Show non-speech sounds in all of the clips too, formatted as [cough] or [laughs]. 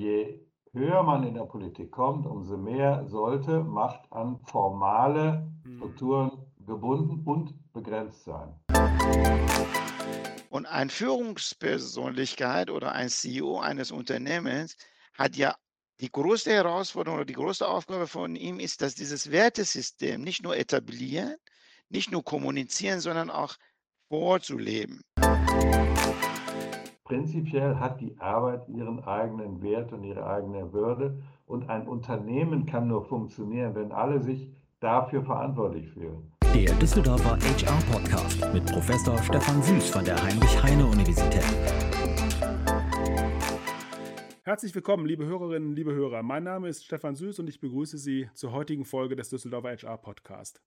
je höher man in der Politik kommt, umso mehr sollte Macht an formale hm. Strukturen gebunden und begrenzt sein. Und eine Führungspersönlichkeit oder ein CEO eines Unternehmens hat ja die größte Herausforderung oder die größte Aufgabe von ihm ist, dass dieses Wertesystem nicht nur etablieren, nicht nur kommunizieren, sondern auch vorzuleben. Prinzipiell hat die Arbeit ihren eigenen Wert und ihre eigene Würde und ein Unternehmen kann nur funktionieren, wenn alle sich dafür verantwortlich fühlen. Der Düsseldorfer HR Podcast mit Professor Stefan Süß von der Heinrich-Heine-Universität. Herzlich willkommen, liebe Hörerinnen, liebe Hörer. Mein Name ist Stefan Süß und ich begrüße Sie zur heutigen Folge des Düsseldorfer HR Podcast.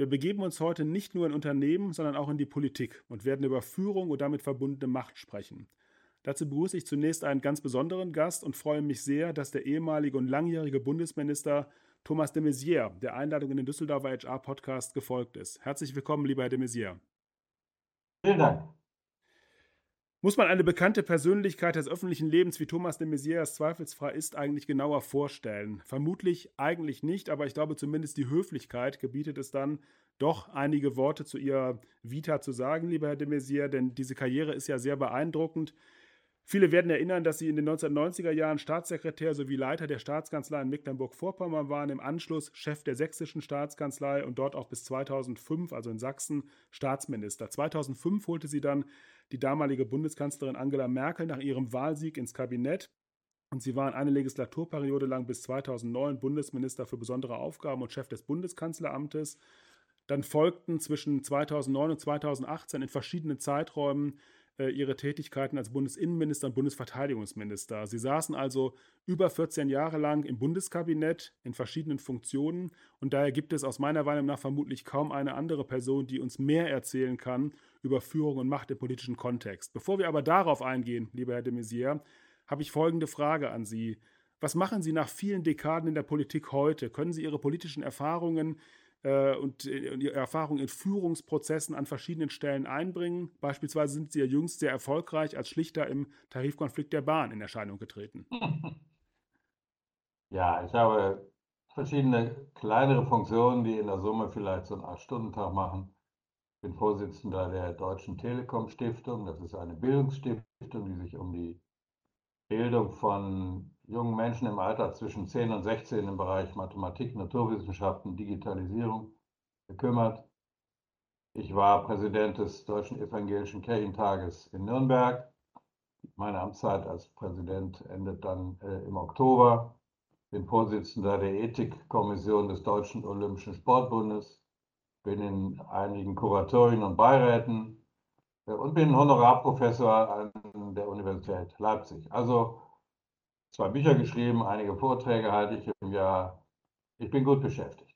Wir begeben uns heute nicht nur in Unternehmen, sondern auch in die Politik und werden über Führung und damit verbundene Macht sprechen. Dazu begrüße ich zunächst einen ganz besonderen Gast und freue mich sehr, dass der ehemalige und langjährige Bundesminister Thomas de Maizière der Einladung in den Düsseldorfer HR-Podcast gefolgt ist. Herzlich willkommen, lieber Herr de Maizière. Vielen Dank. Muss man eine bekannte Persönlichkeit des öffentlichen Lebens wie Thomas de Maizière zweifelsfrei ist, eigentlich genauer vorstellen? Vermutlich eigentlich nicht, aber ich glaube zumindest die Höflichkeit gebietet es dann, doch einige Worte zu Ihrer Vita zu sagen, lieber Herr de Maizière, denn diese Karriere ist ja sehr beeindruckend. Viele werden erinnern, dass sie in den 1990er Jahren Staatssekretär sowie Leiter der Staatskanzlei in Mecklenburg-Vorpommern waren, im Anschluss Chef der sächsischen Staatskanzlei und dort auch bis 2005, also in Sachsen, Staatsminister. 2005 holte sie dann die damalige Bundeskanzlerin Angela Merkel nach ihrem Wahlsieg ins Kabinett. Und sie waren eine Legislaturperiode lang bis 2009 Bundesminister für besondere Aufgaben und Chef des Bundeskanzleramtes. Dann folgten zwischen 2009 und 2018 in verschiedenen Zeiträumen ihre Tätigkeiten als Bundesinnenminister und Bundesverteidigungsminister. Sie saßen also über 14 Jahre lang im Bundeskabinett in verschiedenen Funktionen und daher gibt es aus meiner Meinung nach vermutlich kaum eine andere Person, die uns mehr erzählen kann über Führung und Macht im politischen Kontext. Bevor wir aber darauf eingehen, lieber Herr de Maizière, habe ich folgende Frage an Sie. Was machen Sie nach vielen Dekaden in der Politik heute? Können Sie Ihre politischen Erfahrungen äh, und, äh, und ihre Erfahrung in Führungsprozessen an verschiedenen Stellen einbringen. Beispielsweise sind Sie ja jüngst sehr erfolgreich als Schlichter im Tarifkonflikt der Bahn in Erscheinung getreten. [laughs] Ja, ich habe verschiedene kleinere Funktionen, die in der Summe vielleicht so einen 8-Stunden-Tag machen. Ich bin Vorsitzender der Deutschen Telekom Stiftung. Das ist eine Bildungsstiftung, die sich um die Bildung von jungen Menschen im Alter zwischen 10 und 16 im Bereich Mathematik, Naturwissenschaften, Digitalisierung gekümmert. Ich war Präsident des Deutschen Evangelischen Kirchentages in Nürnberg. Meine Amtszeit als Präsident endet dann äh, im Oktober. Bin Vorsitzender der Ethikkommission des Deutschen Olympischen Sportbundes. Bin in einigen Kuratorien und Beiräten und bin Honorarprofessor an der Universität Leipzig. Also zwei Bücher geschrieben, einige Vorträge halte ich im Jahr. Ich bin gut beschäftigt.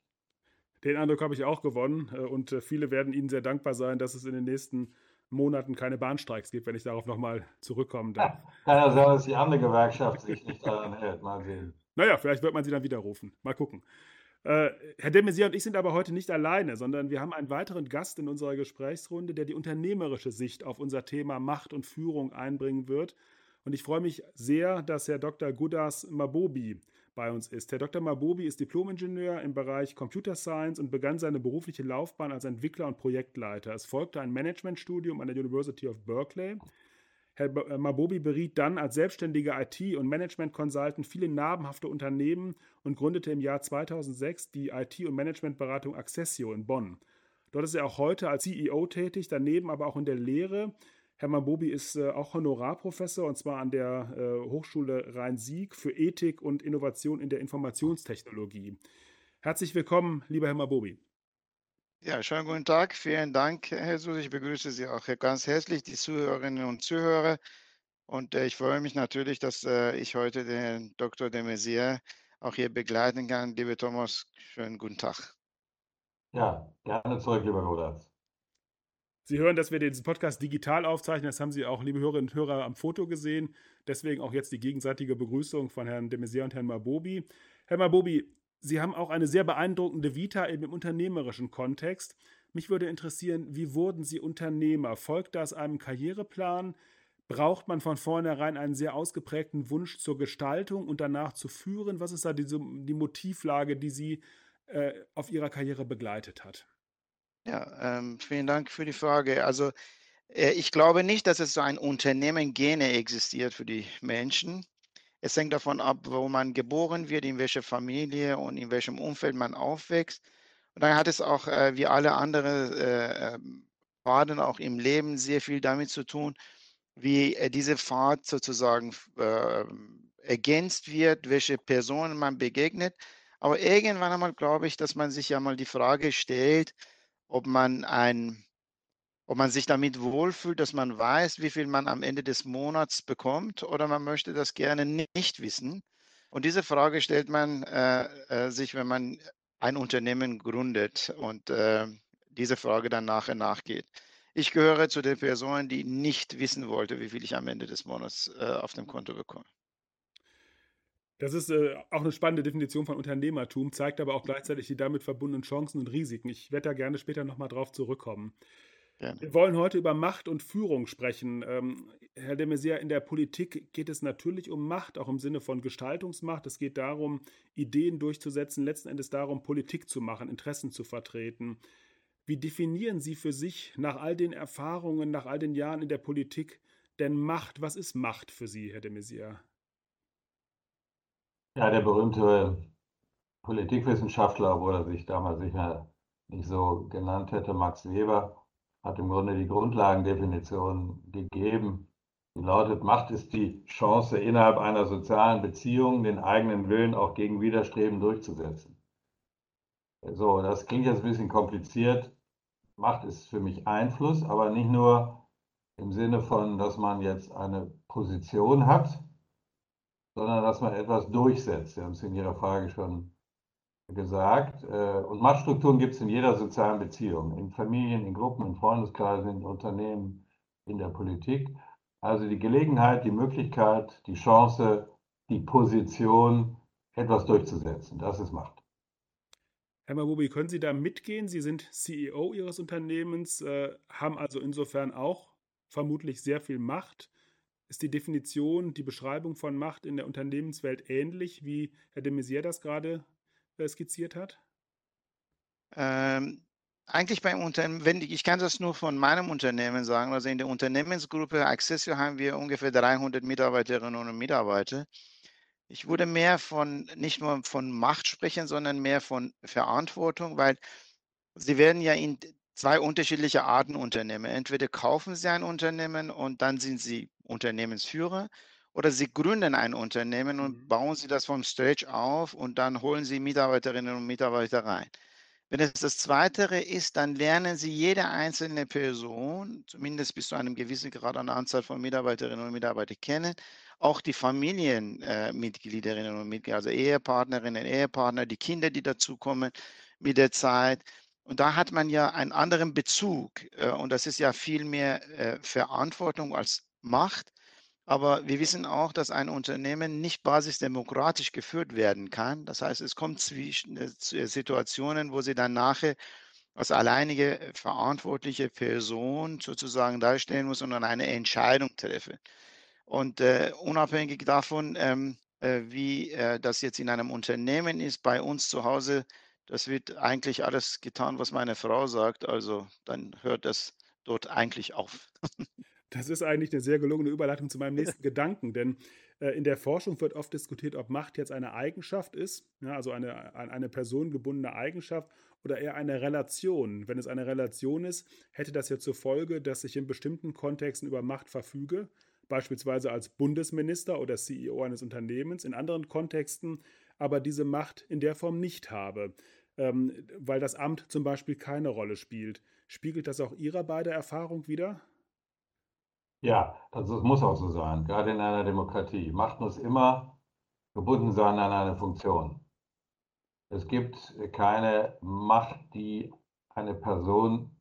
Den Eindruck habe ich auch gewonnen äh, und äh, viele werden Ihnen sehr dankbar sein, dass es in den nächsten Monaten keine Bahnstreiks gibt, wenn ich darauf nochmal zurückkommen darf. [laughs] Kann ja sein, dass die andere Gewerkschaft sich nicht daran hält. Mal sehen. Naja, vielleicht wird man sie dann wieder rufen. Mal gucken. Äh, Herr de Maizière und ich sind aber heute nicht alleine, sondern wir haben einen weiteren Gast in unserer Gesprächsrunde, der die unternehmerische Sicht auf unser Thema Macht und Führung einbringen wird. Und ich freue mich sehr, dass Herr Dr. Gudas Mabobi bei uns ist. Herr Dr. Mabobi ist Diplomingenieur im Bereich Computer Science und begann seine berufliche Laufbahn als Entwickler und Projektleiter. Es folgte ein Managementstudium an der University of Berkeley. Herr äh, Mabobi beriet dann als selbstständiger IT- und Management-Consultant viele namhafte Unternehmen und gründete im Jahr 2006 die IT- und Managementberatung Accessio in Bonn. Dort ist er auch heute als CEO tätig, daneben aber auch in der Lehre Hermann Bobi ist äh, auch Honorarprofessor und zwar an der äh, Hochschule Rhein-Sieg für Ethik und Innovation in der Informationstechnologie. Herzlich willkommen, lieber Herr Mabobi. Ja, schönen guten Tag. Vielen Dank, Herr Sus. Ich begrüße Sie auch ganz herzlich, die Zuhörerinnen und Zuhörer. Und äh, ich freue mich natürlich, dass äh, ich heute den Dr. de Maizière auch hier begleiten kann. Liebe Thomas, schönen guten Tag. Ja, gerne zurück, lieber Rodas. Sie hören, dass wir diesen Podcast digital aufzeichnen. Das haben Sie auch, liebe Hörerinnen und Hörer, am Foto gesehen. Deswegen auch jetzt die gegenseitige Begrüßung von Herrn de Maizière und Herrn Mabobi. Herr Mabobi, Sie haben auch eine sehr beeindruckende Vita im unternehmerischen Kontext. Mich würde interessieren, wie wurden Sie Unternehmer? Folgt das einem Karriereplan? braucht man von vornherein einen sehr ausgeprägten Wunsch zur Gestaltung und danach zu führen? Was ist da diese, die Motivlage, die Sie äh, auf Ihrer Karriere begleitet hat? Ja, ähm, vielen Dank für die Frage. Also äh, ich glaube nicht, dass es so ein Unternehmen Gene existiert für die Menschen. Es hängt davon ab, wo man geboren wird, in welcher Familie und in welchem Umfeld man aufwächst. Und dann hat es auch, äh, wie alle anderen äh, Pfaden auch im Leben, sehr viel damit zu tun, wie äh, diese Pfad sozusagen äh, ergänzt wird, welche Personen man begegnet. Aber irgendwann einmal glaube ich, dass man sich ja mal die Frage stellt, ob man ein ob man sich damit wohlfühlt, dass man weiß, wie viel man am Ende des Monats bekommt, oder man möchte das gerne nicht wissen. Und diese Frage stellt man äh, äh, sich, wenn man ein Unternehmen gründet und äh, diese Frage dann nachher nachgeht. Ich gehöre zu den Personen, die nicht wissen wollte, wie viel ich am Ende des Monats äh, auf dem Konto bekomme. Das ist äh, auch eine spannende Definition von Unternehmertum, zeigt aber auch gleichzeitig die damit verbundenen Chancen und Risiken. Ich werde da gerne später nochmal drauf zurückkommen. Gerne. Wir wollen heute über Macht und Führung sprechen. Ähm, Herr de Maizière, in der Politik geht es natürlich um Macht, auch im Sinne von Gestaltungsmacht. Es geht darum, Ideen durchzusetzen, letzten Endes darum, Politik zu machen, Interessen zu vertreten. Wie definieren Sie für sich nach all den Erfahrungen, nach all den Jahren in der Politik denn Macht? Was ist Macht für Sie, Herr de Maizière? Ja, der berühmte Politikwissenschaftler, obwohl er sich damals sicher nicht so genannt hätte, Max Weber, hat im Grunde die Grundlagendefinition gegeben. Die lautet, Macht ist die Chance, innerhalb einer sozialen Beziehung den eigenen Willen auch gegen Widerstreben durchzusetzen. So, das klingt jetzt ein bisschen kompliziert. Macht ist für mich Einfluss, aber nicht nur im Sinne von, dass man jetzt eine Position hat, sondern dass man etwas durchsetzt. Sie haben es in Ihrer Frage schon gesagt. Äh, und Machtstrukturen gibt es in jeder sozialen Beziehung, in Familien, in Gruppen, in Freundeskreisen, in Unternehmen, in der Politik. Also die Gelegenheit, die Möglichkeit, die Chance, die Position, etwas durchzusetzen. Das ist Macht. Herr Mabubi, können Sie da mitgehen? Sie sind CEO Ihres Unternehmens, äh, haben also insofern auch vermutlich sehr viel Macht. Ist die Definition, die Beschreibung von Macht in der Unternehmenswelt ähnlich, wie Herr de Maizière das gerade äh, skizziert hat? Ähm, eigentlich beim Unternehmen, wenn ich kann das nur von meinem Unternehmen sagen, also in der Unternehmensgruppe Accessio haben wir ungefähr 300 Mitarbeiterinnen und Mitarbeiter. Ich würde mehr von, nicht nur von Macht sprechen, sondern mehr von Verantwortung, weil Sie werden ja in zwei unterschiedliche Arten Unternehmen. Entweder kaufen Sie ein Unternehmen und dann sind Sie Unternehmensführer oder Sie gründen ein Unternehmen und mhm. bauen Sie das vom Stage auf und dann holen Sie Mitarbeiterinnen und Mitarbeiter rein. Wenn es das Zweite ist, dann lernen Sie jede einzelne Person, zumindest bis zu einem gewissen Grad an Anzahl von Mitarbeiterinnen und Mitarbeitern kennen, auch die Familienmitgliederinnen und Mitglieder, also Ehepartnerinnen, Ehepartner, die Kinder, die dazukommen mit der Zeit. Und da hat man ja einen anderen Bezug äh, und das ist ja viel mehr äh, Verantwortung als Macht. Aber wir wissen auch, dass ein Unternehmen nicht basisdemokratisch geführt werden kann. Das heißt, es kommt zwischen äh, Situationen, wo sie dann nachher als alleinige verantwortliche Person sozusagen darstellen muss und dann eine Entscheidung treffen. Und äh, unabhängig davon, ähm, äh, wie äh, das jetzt in einem Unternehmen ist, bei uns zu Hause, das wird eigentlich alles getan, was meine Frau sagt. Also dann hört das dort eigentlich auf. [laughs] Das ist eigentlich eine sehr gelungene Überleitung zu meinem nächsten [laughs] Gedanken, denn äh, in der Forschung wird oft diskutiert, ob Macht jetzt eine Eigenschaft ist, ja, also eine an eine Person gebundene Eigenschaft oder eher eine Relation. Wenn es eine Relation ist, hätte das ja zur Folge, dass ich in bestimmten Kontexten über Macht verfüge, beispielsweise als Bundesminister oder CEO eines Unternehmens, in anderen Kontexten aber diese Macht in der Form nicht habe, ähm, weil das Amt zum Beispiel keine Rolle spielt. Spiegelt das auch Ihrer beider Erfahrung wieder? Ja, das, muss auch so sein, gerade in einer Demokratie. Macht muss immer gebunden sein an eine Funktion. Es gibt keine Macht, die eine Person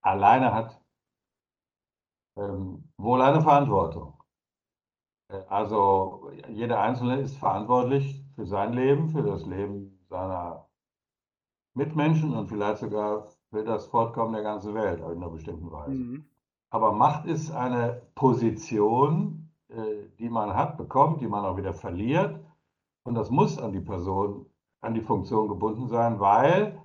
alleine hat, ähm, wohl eine Verantwortung. Äh, also jeder Einzelne ist verantwortlich für sein Leben, für das Leben seiner Mitmenschen und vielleicht sogar für das Fortkommen der ganzen Welt in einer bestimmten Weise. Mhm. Aber Macht ist eine Position, äh, die man hat, bekommt, die man auch wieder verliert. Und das muss an die Person, an die Funktion gebunden sein, weil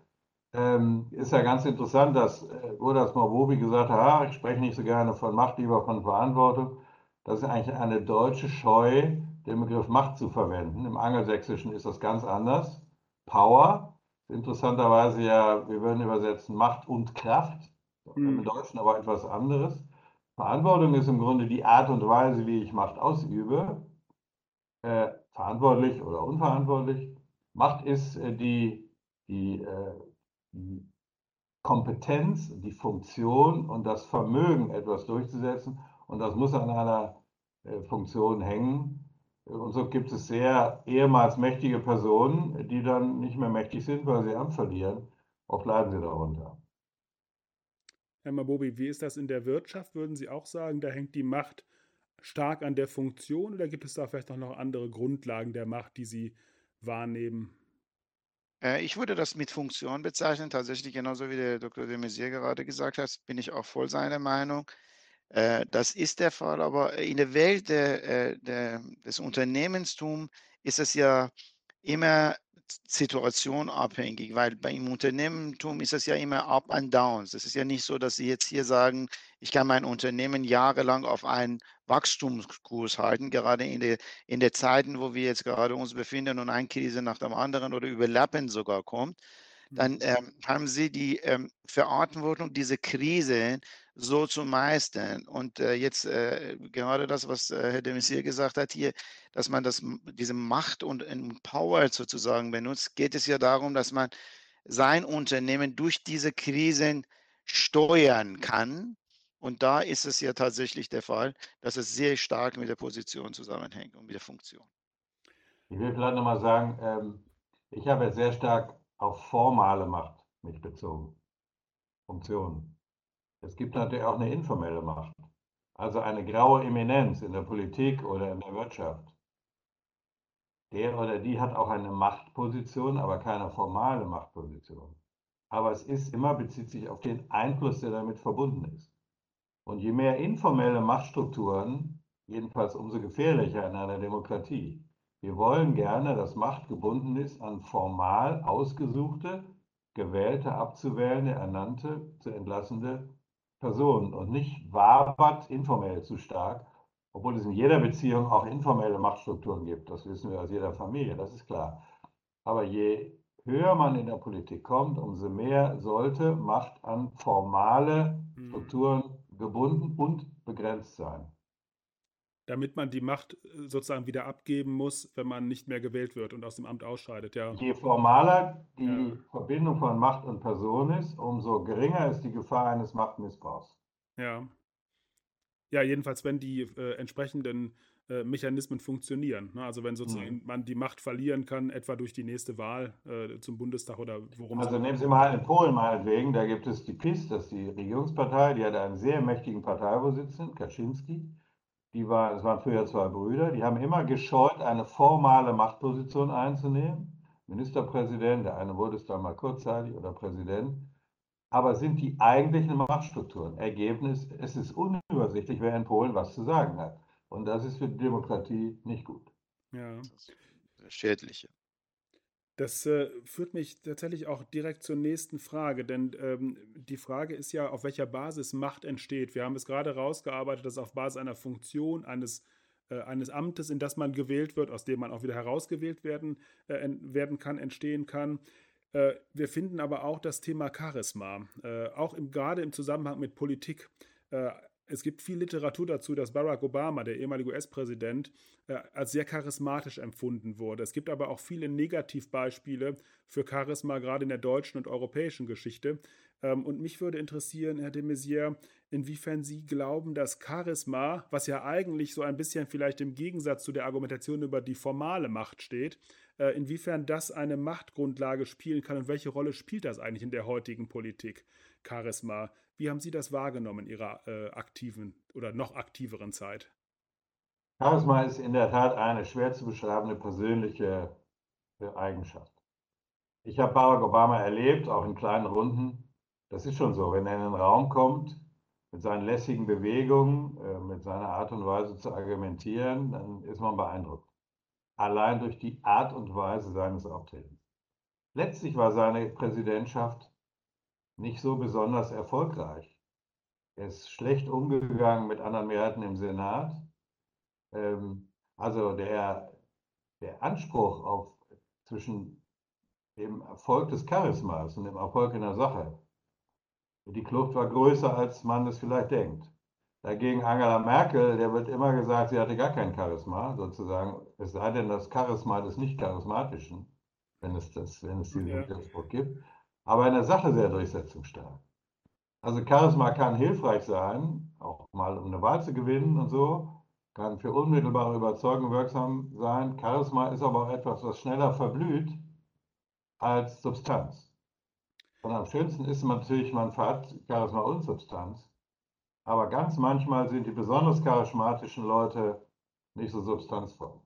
ähm, ist ja ganz interessant, dass äh, Gurdas Morbobi gesagt hat, ah, ich spreche nicht so gerne von Macht, lieber von Verantwortung. Das ist eigentlich eine deutsche Scheu, den Begriff Macht zu verwenden. Im Angelsächsischen ist das ganz anders. Power, interessanterweise ja, wir würden übersetzen Macht und Kraft. Im Deutschen aber etwas anderes. Verantwortung ist im Grunde die Art und Weise, wie ich Macht ausübe. Äh, verantwortlich oder unverantwortlich. Macht ist äh, die, die, äh, die Kompetenz, die Funktion und das Vermögen, etwas durchzusetzen. Und das muss an einer äh, Funktion hängen. Und so gibt es sehr ehemals mächtige Personen, die dann nicht mehr mächtig sind, weil sie Amt verlieren. Auch leiden sie darunter. Herr Mabobi, wie ist das in der Wirtschaft? Würden Sie auch sagen, da hängt die Macht stark an der Funktion oder gibt es da vielleicht auch noch andere Grundlagen der Macht, die Sie wahrnehmen? Äh, ich würde das mit Funktion bezeichnen, tatsächlich genauso wie der Dr. de Maizière gerade gesagt hat, bin ich auch voll seiner Meinung. Äh, das ist der Fall, aber in der Welt der, äh, der, des Unternehmenstum ist es ja immer situationabhängig, weil beim Unternehmertum ist es ja immer Up and Downs. Es ist ja nicht so, dass Sie jetzt hier sagen, ich kann mein Unternehmen jahrelang auf einen Wachstumskurs halten, gerade in der, in der Zeiten, wo wir jetzt gerade uns befinden und eine Krise nach dem anderen oder überlappend sogar kommt, dann mhm. ähm, haben Sie die ähm, Verantwortung, diese Krise so zu meistern. Und äh, jetzt äh, gerade das, was äh, Herr de Maizière gesagt hat hier, dass man das, diese Macht und Power sozusagen benutzt, geht es ja darum, dass man sein Unternehmen durch diese Krisen steuern kann. Und da ist es ja tatsächlich der Fall, dass es sehr stark mit der Position zusammenhängt und mit der Funktion. Ich will vielleicht nochmal sagen, ähm, ich habe sehr stark auf formale Macht mich bezogen. Funktionen. Es gibt natürlich auch eine informelle Macht, also eine graue Eminenz in der Politik oder in der Wirtschaft. Der oder die hat auch eine Machtposition, aber keine formale Machtposition. Aber es ist immer, bezieht sich auf den Einfluss, der damit verbunden ist. Und je mehr informelle Machtstrukturen, jedenfalls umso gefährlicher in einer Demokratie. Wir wollen gerne, dass Macht gebunden ist an formal ausgesuchte, gewählte, abzuwählende, ernannte, zu entlassende Personen und nicht wabert informell zu stark, obwohl es in jeder Beziehung auch informelle Machtstrukturen gibt. Das wissen wir aus jeder Familie, das ist klar. Aber je höher man in der Politik kommt, umso mehr sollte Macht an formale hm. Strukturen gebunden und begrenzt sein damit man die Macht äh, sozusagen wieder abgeben muss, wenn man nicht mehr gewählt wird und aus dem Amt ausscheidet. Ja. Je formaler die ja. Verbindung von Macht und Person ist, umso geringer ist die Gefahr eines Machtmissbrauchs. Ja. Ja, jedenfalls, wenn die äh, entsprechenden äh, Mechanismen funktionieren. Ne? Also wenn sozusagen mhm. man die Macht verlieren kann, etwa durch die nächste Wahl äh, zum Bundestag oder worum Also nehmen Sie mal in Polen meinetwegen, da gibt es die PiS, das ist die Regierungspartei, die hat einen sehr mächtigen Parteivorsitzenden, Kaczynski die war, es waren früher zwei Brüder, die haben immer gescheut, eine formale Machtposition einzunehmen. Ministerpräsident, der eine wurde es dann mal kurzzeitig oder Präsident. Aber sind die eigentlichen Machtstrukturen? Ergebnis, es ist unübersichtlich, wer in Polen was zu sagen hat. Und das ist für die Demokratie nicht gut. Ja. Das Schädliche. Das äh, führt mich tatsächlich auch direkt zur nächsten Frage, denn ähm, die Frage ist ja, auf welcher Basis Macht entsteht. Wir haben es gerade rausgearbeitet, dass auf Basis einer Funktion, eines, äh, eines Amtes, in das man gewählt wird, aus dem man auch wieder herausgewählt werden, äh, werden kann, entstehen kann. Äh, wir finden aber auch das Thema Charisma, äh, auch im, gerade im Zusammenhang mit Politik äh, es gibt viel Literatur dazu, dass Barack Obama, der ehemalige US-Präsident, äh, als sehr charismatisch empfunden wurde. Es gibt aber auch viele Negativbeispiele für Charisma, gerade in der deutschen und europäischen Geschichte. Ähm, und mich würde interessieren, Herr de Maizière, inwiefern Sie glauben, dass Charisma, was ja eigentlich so ein bisschen vielleicht im Gegensatz zu der Argumentation über die formale Macht steht, äh, inwiefern das eine Machtgrundlage spielen kann und welche Rolle spielt das eigentlich in der heutigen Politik, Charisma? Wie haben Sie das wahrgenommen in Ihrer äh, aktiven oder noch aktiveren Zeit? Charisma ist in der Tat eine schwer zu beschreibende persönliche äh, Eigenschaft. Ich habe Barack Obama erlebt, auch in kleinen Runden. Das ist schon so, wenn er in den Raum kommt, mit seinen lässigen Bewegungen, äh, mit seiner Art und Weise zu argumentieren, dann ist man beeindruckt. Allein durch die Art und Weise seines Auftretens. Letztlich war seine Präsidentschaft nicht so besonders erfolgreich. Er ist schlecht umgegangen mit anderen Mehrheiten im Senat. Ähm, also der, der Anspruch auf zwischen dem Erfolg des Charismas und dem Erfolg in der Sache, die Kluft war größer, als man es vielleicht denkt. Dagegen Angela Merkel, der wird immer gesagt, sie hatte gar kein Charisma, sozusagen, es sei denn das Charisma des Nicht-Charismatischen, wenn es, das, wenn es diesen ja. Gibt, aber in der Sache sehr durchsetzungsstark. Also Charisma kann hilfreich sein, auch mal um eine Wahl zu gewinnen und so, kann für unmittelbare Überzeugung wirksam sein. Charisma ist aber auch etwas, was schneller verblüht als Substanz. Und am schönsten ist natürlich, man hat Charisma und Substanz. Aber ganz manchmal sind die besonders charismatischen Leute nicht so substanzvoll.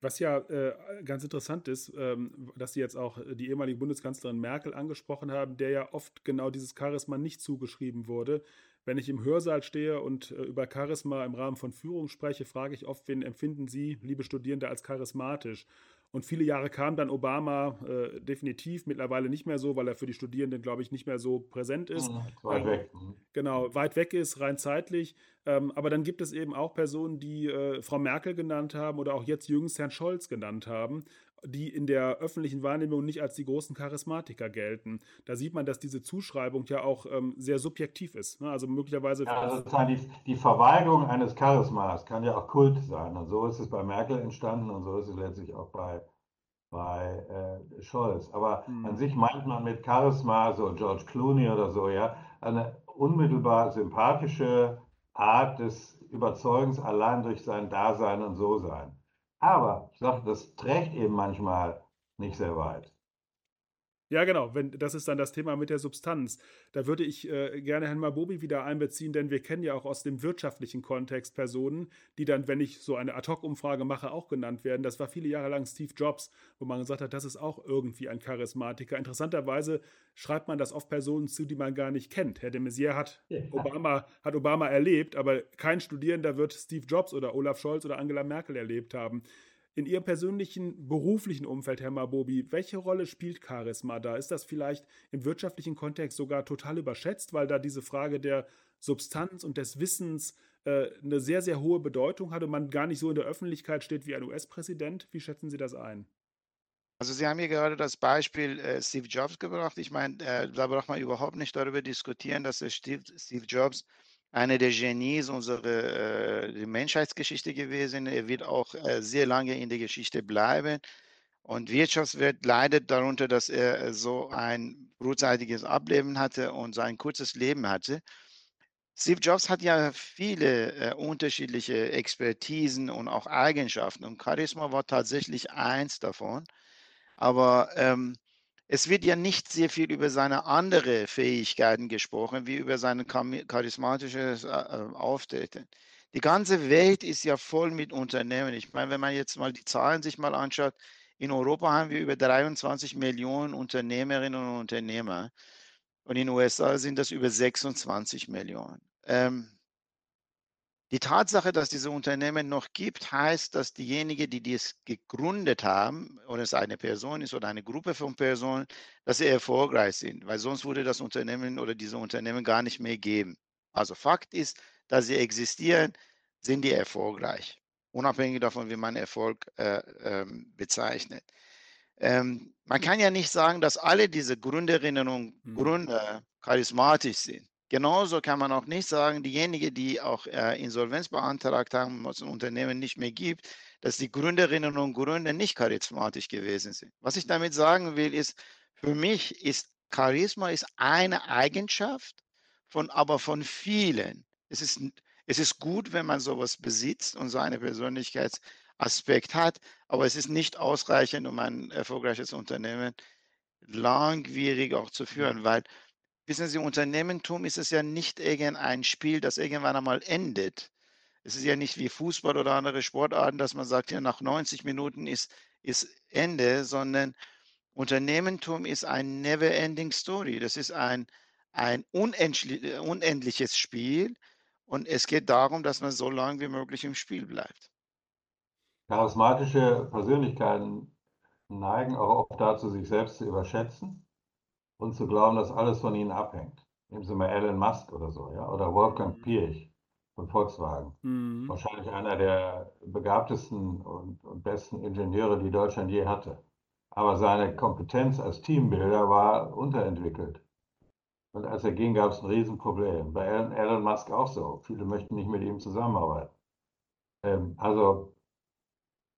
Was ja äh, ganz interessant ist, ähm, dass Sie jetzt auch die ehemalige Bundeskanzlerin Merkel angesprochen haben, der ja oft genau dieses Charisma nicht zugeschrieben wurde. Wenn ich im Hörsaal stehe und äh, über Charisma im Rahmen von Führung spreche, frage ich oft, wen empfinden Sie, liebe Studierende, als charismatisch? Und viele Jahre kam dann Obama äh, definitiv, mittlerweile nicht mehr so, weil er für die Studierenden, glaube ich, nicht mehr so präsent ist. Mhm, weit ähm, weg. Mhm. Genau, weit weg ist, rein zeitlich. Ähm, aber dann gibt es eben auch Personen, die äh, Frau Merkel genannt haben oder auch jetzt jüngst Herrn Scholz genannt haben die in der öffentlichen Wahrnehmung nicht als die großen Charismatiker gelten. Da sieht man, dass diese Zuschreibung ja auch ähm, sehr subjektiv ist. Ne? Also möglicherweise. Ja, also die, die Verweigerung eines Charismas kann ja auch Kult sein. Und so ist es bei Merkel entstanden und so ist es letztlich auch bei, bei äh, Scholz. Aber hm. an sich meint man mit Charisma, so George Clooney oder so, ja, eine unmittelbar sympathische Art des Überzeugens allein durch sein Dasein und So-Sein. Aber ich sage, das trägt eben manchmal nicht sehr weit. Ja, genau. Wenn, das ist dann das Thema mit der Substanz. Da würde ich äh, gerne Herrn Mabobi wieder einbeziehen, denn wir kennen ja auch aus dem wirtschaftlichen Kontext Personen, die dann, wenn ich so eine Ad-Hoc-Umfrage mache, auch genannt werden. Das war viele Jahre lang Steve Jobs, wo man gesagt hat, das ist auch irgendwie ein Charismatiker. Interessanterweise schreibt man das oft Personen zu, die man gar nicht kennt. Herr de Maizière hat, ja. Obama, hat Obama erlebt, aber kein Studierender wird Steve Jobs oder Olaf Scholz oder Angela Merkel erlebt haben. In Ihrem persönlichen beruflichen Umfeld, Herr Mabobi, welche Rolle spielt Charisma da? Ist das vielleicht im wirtschaftlichen Kontext sogar total überschätzt, weil da diese Frage der Substanz und des Wissens äh, eine sehr, sehr hohe Bedeutung hat und man gar nicht so in der Öffentlichkeit steht wie ein US-Präsident? Wie schätzen Sie das ein? Also Sie haben hier gerade das Beispiel äh, Steve Jobs gebracht. Ich meine, äh, da braucht man überhaupt nicht darüber diskutieren, dass Steve, Steve Jobs einer der Genies unserer äh, Menschheitsgeschichte gewesen. Er wird auch äh, sehr lange in der Geschichte bleiben. Und Wirtschaftswert leidet darunter, dass er äh, so ein frühzeitiges Ableben hatte und so ein kurzes Leben hatte. Steve Jobs hat ja viele äh, unterschiedliche Expertisen und auch Eigenschaften und Charisma war tatsächlich eins davon. Aber ähm, es wird ja nicht sehr viel über seine anderen Fähigkeiten gesprochen, wie über sein charismatisches äh, äh, Auftreten. Die ganze Welt ist ja voll mit Unternehmen. Ich meine, wenn man jetzt mal die Zahlen sich mal anschaut, in Europa haben wir über 23 Millionen Unternehmerinnen und Unternehmer und in den USA sind das über 26 Millionen. Ähm, die Tatsache, dass diese Unternehmen noch gibt, heißt, dass diejenigen, die dies gegründet haben, oder es eine Person ist oder eine Gruppe von Personen, dass sie erfolgreich sind, weil sonst würde das Unternehmen oder diese Unternehmen gar nicht mehr geben. Also Fakt ist, dass sie existieren, sind die erfolgreich, unabhängig davon, wie man Erfolg äh, ähm, bezeichnet. Ähm, man kann ja nicht sagen, dass alle diese Gründerinnen und hm. Gründer charismatisch sind. Genauso kann man auch nicht sagen, diejenigen, die auch äh, Insolvenz beantragt haben, was ein Unternehmen nicht mehr gibt, dass die Gründerinnen und Gründer nicht charismatisch gewesen sind. Was ich damit sagen will, ist, für mich ist Charisma ist eine Eigenschaft von, aber von vielen. Es ist, es ist gut, wenn man sowas besitzt und so einen Persönlichkeitsaspekt hat, aber es ist nicht ausreichend, um ein erfolgreiches Unternehmen langwierig auch zu führen, weil wissen Sie, Unternehmertum ist es ja nicht irgendein Spiel, das irgendwann einmal endet. Es ist ja nicht wie Fußball oder andere Sportarten, dass man sagt, ja, nach 90 Minuten ist, ist Ende, sondern Unternehmertum ist ein never-ending Story. Das ist ein, ein unendliches Spiel und es geht darum, dass man so lange wie möglich im Spiel bleibt. Charismatische Persönlichkeiten neigen auch oft dazu, sich selbst zu überschätzen und zu glauben, dass alles von ihnen abhängt. Nehmen Sie mal Elon Musk oder so, ja, oder Wolfgang Piech von Volkswagen. Mhm. Wahrscheinlich einer der begabtesten und, und, besten Ingenieure, die Deutschland je hatte. Aber seine Kompetenz als Teambilder war unterentwickelt. Und als er ging, gab es ein Riesenproblem. Bei Elon Musk auch so. Viele möchten nicht mit ihm zusammenarbeiten. Ähm, also,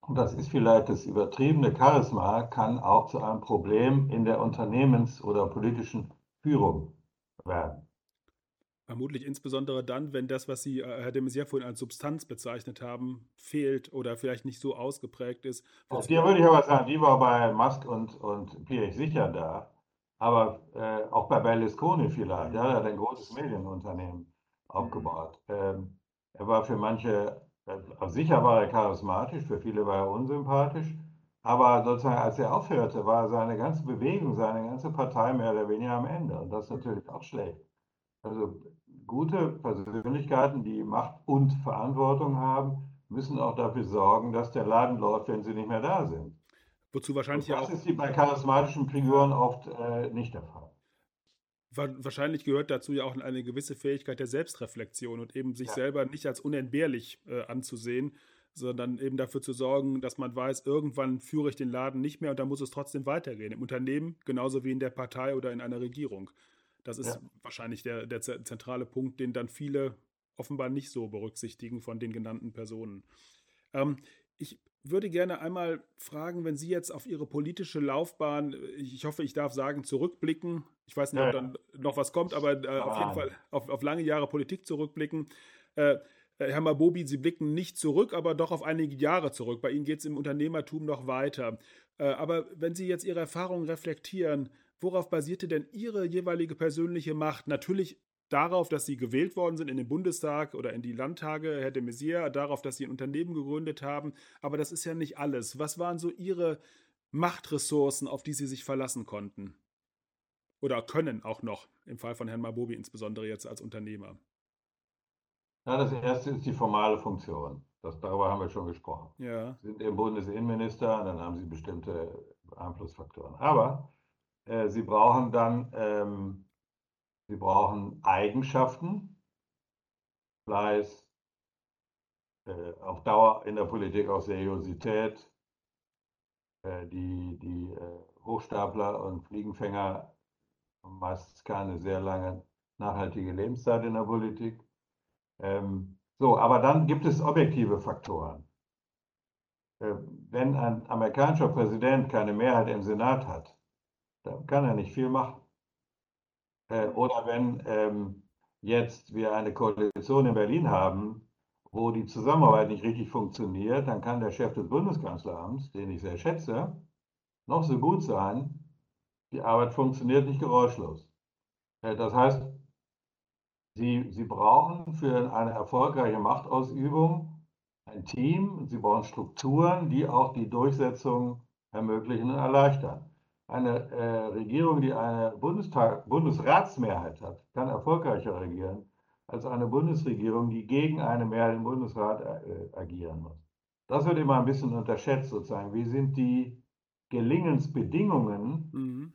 das ist vielleicht das übertriebene Charisma, kann auch zu einem Problem in der Unternehmens- oder politischen Führung werden. Vermutlich insbesondere dann, wenn das, was Sie, äh, Herr de Maizière, vorhin als Substanz bezeichnet haben, fehlt oder vielleicht nicht so ausgeprägt ist. Auf die würde ich aber sagen, die war bei Musk und, und Pierre sicher da. Aber äh, auch bei Berlusconi vielleicht. Ja, er hat ein großes Medienunternehmen aufgebaut. Ähm, er war für manche, äh, sicher war er charismatisch, für viele war er unsympathisch. Aber sozusagen, als er aufhörte, war seine ganze Bewegung, seine ganze Partei mehr oder weniger am Ende. Und das ist natürlich auch schlecht. Also gute Persönlichkeiten, die Macht und Verantwortung haben, müssen auch dafür sorgen, dass der Laden läuft, wenn sie nicht mehr da sind. Wozu wahrscheinlich das auch. Das ist bei charismatischen Figuren oft äh, nicht der Fall. Wahrscheinlich gehört dazu ja auch eine gewisse Fähigkeit der Selbstreflexion und eben sich ja. selber nicht als unentbehrlich äh, anzusehen, sondern eben dafür zu sorgen, dass man weiß, irgendwann führe ich den Laden nicht mehr und da muss es trotzdem weitergehen. Im Unternehmen genauso wie in der Partei oder in einer Regierung. Das ist ja. wahrscheinlich der, der zentrale Punkt, den dann viele offenbar nicht so berücksichtigen von den genannten Personen. Ähm, ich würde gerne einmal fragen, wenn Sie jetzt auf Ihre politische Laufbahn, ich hoffe, ich darf sagen, zurückblicken. Ich weiß nicht, ob dann noch was kommt, aber äh, auf jeden Fall auf, auf, lange Jahre Politik zurückblicken. Äh, äh, Herr Mabobi, Sie blicken nicht zurück, aber doch auf einige Jahre zurück. Bei Ihnen geht es im Unternehmertum noch weiter. Äh, aber wenn Sie jetzt Ihre Erfahrungen reflektieren, worauf basierte denn Ihre jeweilige persönliche Macht? Natürlich darauf, dass Sie gewählt worden sind in den Bundestag oder in die Landtage, Herr de Maizière, darauf, dass Sie ein Unternehmen gegründet haben. Aber das ist ja nicht alles. Was waren so Ihre Machtressourcen, auf die Sie sich verlassen konnten? Oder können auch noch, im Fall von Herrn Mabobi insbesondere jetzt als Unternehmer? Ja, das erste ist die formale Funktion. Das, darüber haben wir schon gesprochen. Ja. Sie sind im Bundesinnenminister, dann haben Sie bestimmte Einflussfaktoren. Aber äh, Sie brauchen dann, ähm, Sie brauchen Eigenschaften, Fleiß, äh, auf Dauer in der Politik auch Seriosität. Äh, die die äh, Hochstapler und Fliegenfänger haben meistens keine sehr lange nachhaltige Lebenszeit in der Politik. Ähm, so, aber dann gibt es objektive Faktoren. Äh, wenn ein amerikanischer Präsident keine Mehrheit im Senat hat, da kann er nicht viel machen. Äh, oder wenn ähm, jetzt wir eine Koalition in Berlin haben, wo die Zusammenarbeit nicht richtig funktioniert, dann kann der Chef des Bundeskanzleramts, den ich sehr schätze, noch so gut sein, die Arbeit funktioniert nicht geräuschlos. Äh, das heißt, Sie, Sie brauchen für eine erfolgreiche Machtausübung ein Team, Sie brauchen Strukturen, die auch die Durchsetzung ermöglichen und erleichtern. Eine äh, Regierung, die eine Bundestag, Bundesratsmehrheit hat, kann erfolgreicher regieren als eine Bundesregierung, die gegen eine Mehrheit im Bundesrat äh, agieren muss. Das wird immer ein bisschen unterschätzt sozusagen. Wie sind die Gelingensbedingungen mhm.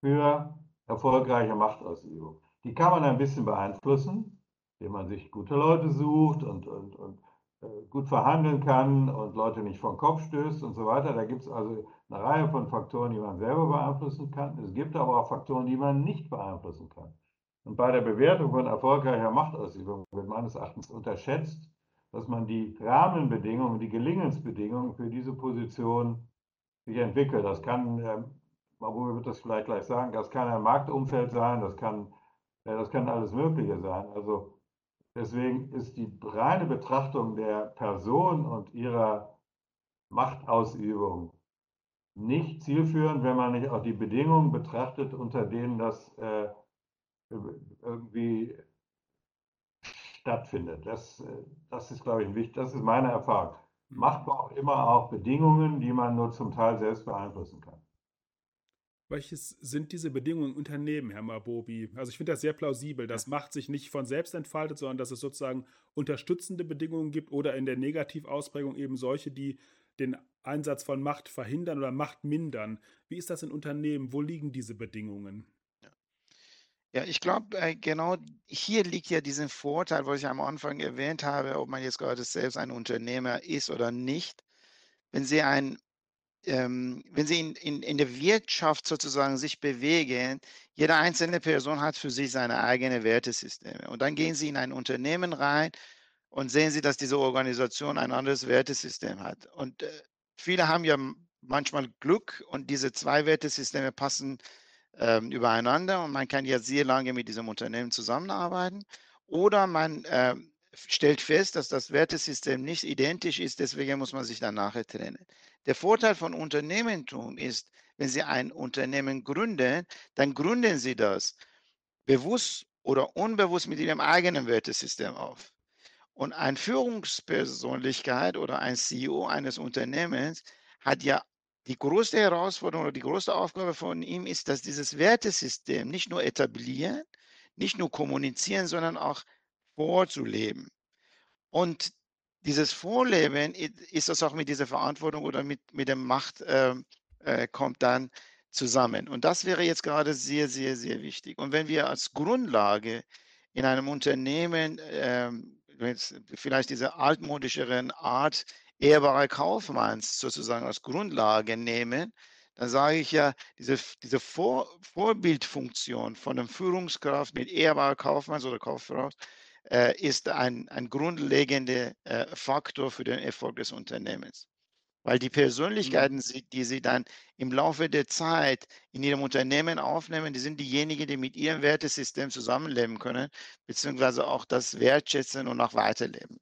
für erfolgreiche Machtausübung? Die kann man ein bisschen beeinflussen, indem man sich gute Leute sucht und, und, und äh, gut verhandeln kann und Leute nicht vom Kopf stößt und so weiter. Da gibt es also eine Reihe von Faktoren, die man selber beeinflussen kann. Es gibt aber auch Faktoren, die man nicht beeinflussen kann. Und bei der Bewertung von erfolgreicher Machtausübung wird meines Erachtens unterschätzt, dass man die Rahmenbedingungen, die Gelingensbedingungen für diese Position sich entwickelt. Das kann, äh, wird das vielleicht gleich sagen, das kann ein Marktumfeld sein, das kann, äh, das kann alles Mögliche sein. Also Deswegen ist die reine Betrachtung der Person und ihrer Machtausübung nicht zielführend, wenn man nicht auch die Bedingungen betrachtet, unter denen das äh, irgendwie stattfindet. Das, äh, das ist, glaube ich, wichtig. Das ist meine Erfahrung. Macht braucht immer auch Bedingungen, die man nur zum Teil selbst beeinflussen kann. Welches sind diese Bedingungen im Unternehmen, Herr Mabobi? Also ich finde das sehr plausibel, dass Macht sich nicht von selbst entfaltet, sondern dass es sozusagen unterstützende Bedingungen gibt oder in der Negativausprägung eben solche, die den Einsatz von Macht verhindern oder Macht mindern. Wie ist das in Unternehmen? Wo liegen diese Bedingungen? Ja, ich glaube, äh, genau hier liegt ja diesen Vorteil, was ich am Anfang erwähnt habe, ob man jetzt gerade selbst ein Unternehmer ist oder nicht. Wenn Sie ein ähm, wenn Sie in, in, in der Wirtschaft sozusagen sich bewegen, jede einzelne Person hat für sich seine eigene Wertesysteme. Und dann gehen Sie in ein Unternehmen rein und sehen Sie, dass diese Organisation ein anderes Wertesystem hat. Und äh, viele haben ja manchmal Glück und diese zwei Wertesysteme passen ähm, übereinander und man kann ja sehr lange mit diesem Unternehmen zusammenarbeiten. Oder man äh, stellt fest, dass das Wertesystem nicht identisch ist, deswegen muss man sich dann nachher trennen. Der Vorteil von Unternehmertum ist, wenn Sie ein Unternehmen gründen, dann gründen Sie das bewusst oder unbewusst mit Ihrem eigenen Wertesystem auf. Und eine Führungspersönlichkeit oder ein CEO eines Unternehmens hat ja die größte Herausforderung oder die größte Aufgabe von ihm ist, dass dieses Wertesystem nicht nur etablieren, nicht nur kommunizieren, sondern auch vorzuleben. Und dieses Vorleben ist das auch mit dieser Verantwortung oder mit, mit der Macht äh, äh, kommt dann zusammen. Und das wäre jetzt gerade sehr, sehr, sehr wichtig. Und wenn wir als Grundlage in einem Unternehmen äh, vielleicht diese altmodischeren Art ehrbare Kaufmanns sozusagen als Grundlage nehmen, dann sage ich ja, diese, diese Vor, Vorbildfunktion von der Führungskraft mit ehrbarer Kaufmanns oder Kauffrau äh, ist ein, ein grundlegender äh, Faktor für den Erfolg des Unternehmens. Weil die mhm. Persönlichkeiten, die sie dann im Laufe der Zeit in ihrem Unternehmen aufnehmen, die sind diejenigen, die mit ihrem Wertesystem zusammenleben können, beziehungsweise auch das wertschätzen und auch weiterleben.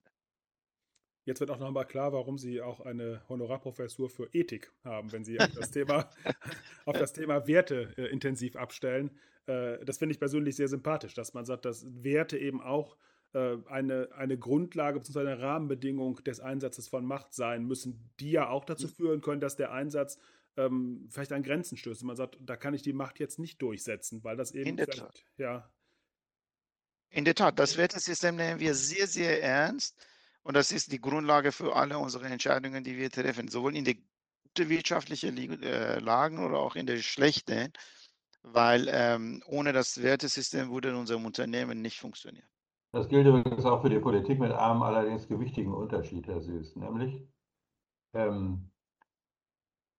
Jetzt wird auch nochmal klar, warum Sie auch eine Honorarprofessur für Ethik haben, wenn Sie auf das Thema, [laughs] [laughs] auf das Thema Werte äh, intensiv abstellen. Äh, das finde ich persönlich sehr sympathisch, dass man sagt, dass Werte eben auch äh, eine, eine Grundlage bzw. eine Rahmenbedingung des Einsatzes von Macht sein müssen, die ja auch dazu mhm. führen können, dass der Einsatz ähm, vielleicht an Grenzen stößt. Und man sagt, da kann ich die Macht jetzt nicht durchsetzen, weil das eben. In der Tat. Ja. In der Tat, das Wertesystem nehmen wir sehr, sehr ernst. Und das ist die Grundlage für alle unsere Entscheidungen, die wir treffen, sowohl in der guten wirtschaftlichen äh, Lagen oder auch in der schlechten, weil ähm, ohne das Wertesystem würde unser Unternehmen nicht funktionieren. Das gilt übrigens auch für die Politik mit einem allerdings gewichtigen Unterschied, Herr Süß, nämlich ähm,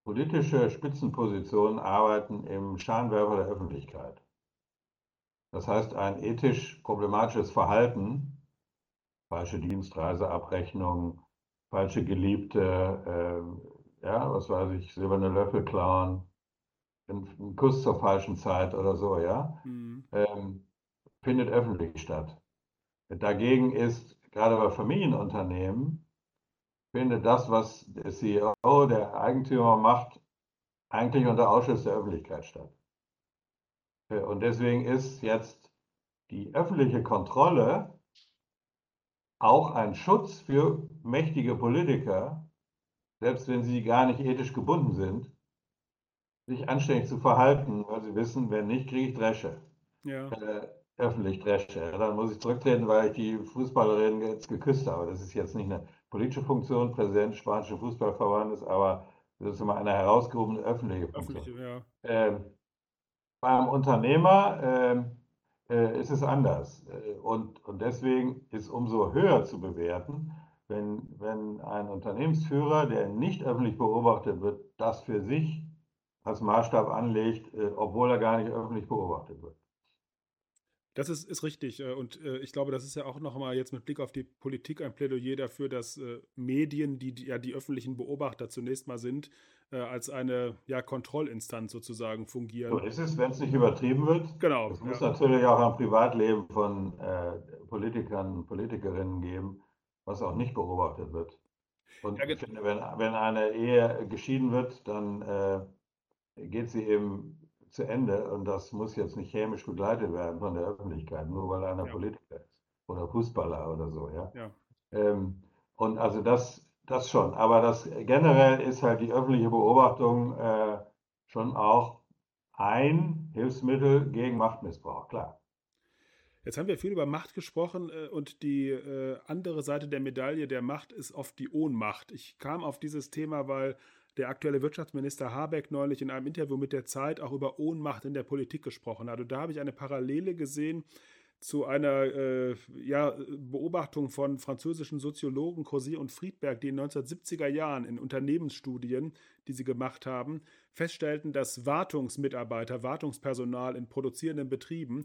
politische Spitzenpositionen arbeiten im Scheinwerfer der Öffentlichkeit. Das heißt, ein ethisch problematisches Verhalten falsche Dienstreiseabrechnung, falsche Geliebte, äh, ja, was weiß ich, silberne Löffel klauen, ein Kuss zur falschen Zeit oder so, ja, mhm. ähm, findet öffentlich statt. Dagegen ist gerade bei Familienunternehmen, findet das, was der CEO, der Eigentümer macht, eigentlich unter Ausschuss der Öffentlichkeit statt. Äh, und deswegen ist jetzt die öffentliche Kontrolle auch ein Schutz für mächtige Politiker, selbst wenn sie gar nicht ethisch gebunden sind, sich anständig zu verhalten, weil sie wissen, wenn nicht, kriege ich Dresche. Ja. Äh, öffentlich Dresche. Dann muss ich zurücktreten, weil ich die Fußballerin jetzt geküsst habe. Das ist jetzt nicht eine politische Funktion, Präsident des Spanischen Fußballverbandes, aber das ist immer eine herausgehobene öffentliche Funktion. Öffentliche, ja. ähm, beim Unternehmer ähm, äh, ist es anders. Äh, und, und deswegen ist umso höher zu bewerten, wenn, wenn ein Unternehmensführer, der nicht öffentlich beobachtet wird, das für sich als Maßstab anlegt, äh, obwohl er gar nicht öffentlich beobachtet wird. Das ist, ist richtig. Und ich glaube, das ist ja auch nochmal jetzt mit Blick auf die Politik ein Plädoyer dafür, dass Medien, die, die ja die öffentlichen Beobachter zunächst mal sind, äh, als eine ja, Kontrollinstanz sozusagen fungieren. So ist es, wenn es nicht übertrieben wird. Genau. Es muss ja. natürlich auch ein Privatleben von äh, Politikern und Politikerinnen geben, was auch nicht beobachtet wird. Und ja, ich finde, wenn, wenn eine Ehe geschieden wird, dann äh, geht sie eben zu Ende und das muss jetzt nicht chemisch begleitet werden von der Öffentlichkeit, nur weil einer ja. Politiker ist oder Fußballer oder so. Ja. ja. Ähm, und also das das schon, aber das generell ist halt die öffentliche Beobachtung äh, schon auch ein Hilfsmittel gegen Machtmissbrauch, klar. Jetzt haben wir viel über Macht gesprochen äh, und die äh, andere Seite der Medaille der Macht ist oft die Ohnmacht. Ich kam auf dieses Thema, weil der aktuelle Wirtschaftsminister Habeck neulich in einem Interview mit der Zeit auch über Ohnmacht in der Politik gesprochen hat. Und da habe ich eine Parallele gesehen zu einer äh, ja, Beobachtung von französischen Soziologen Crozier und Friedberg, die in den 1970er Jahren in Unternehmensstudien, die sie gemacht haben, feststellten, dass Wartungsmitarbeiter, Wartungspersonal in produzierenden Betrieben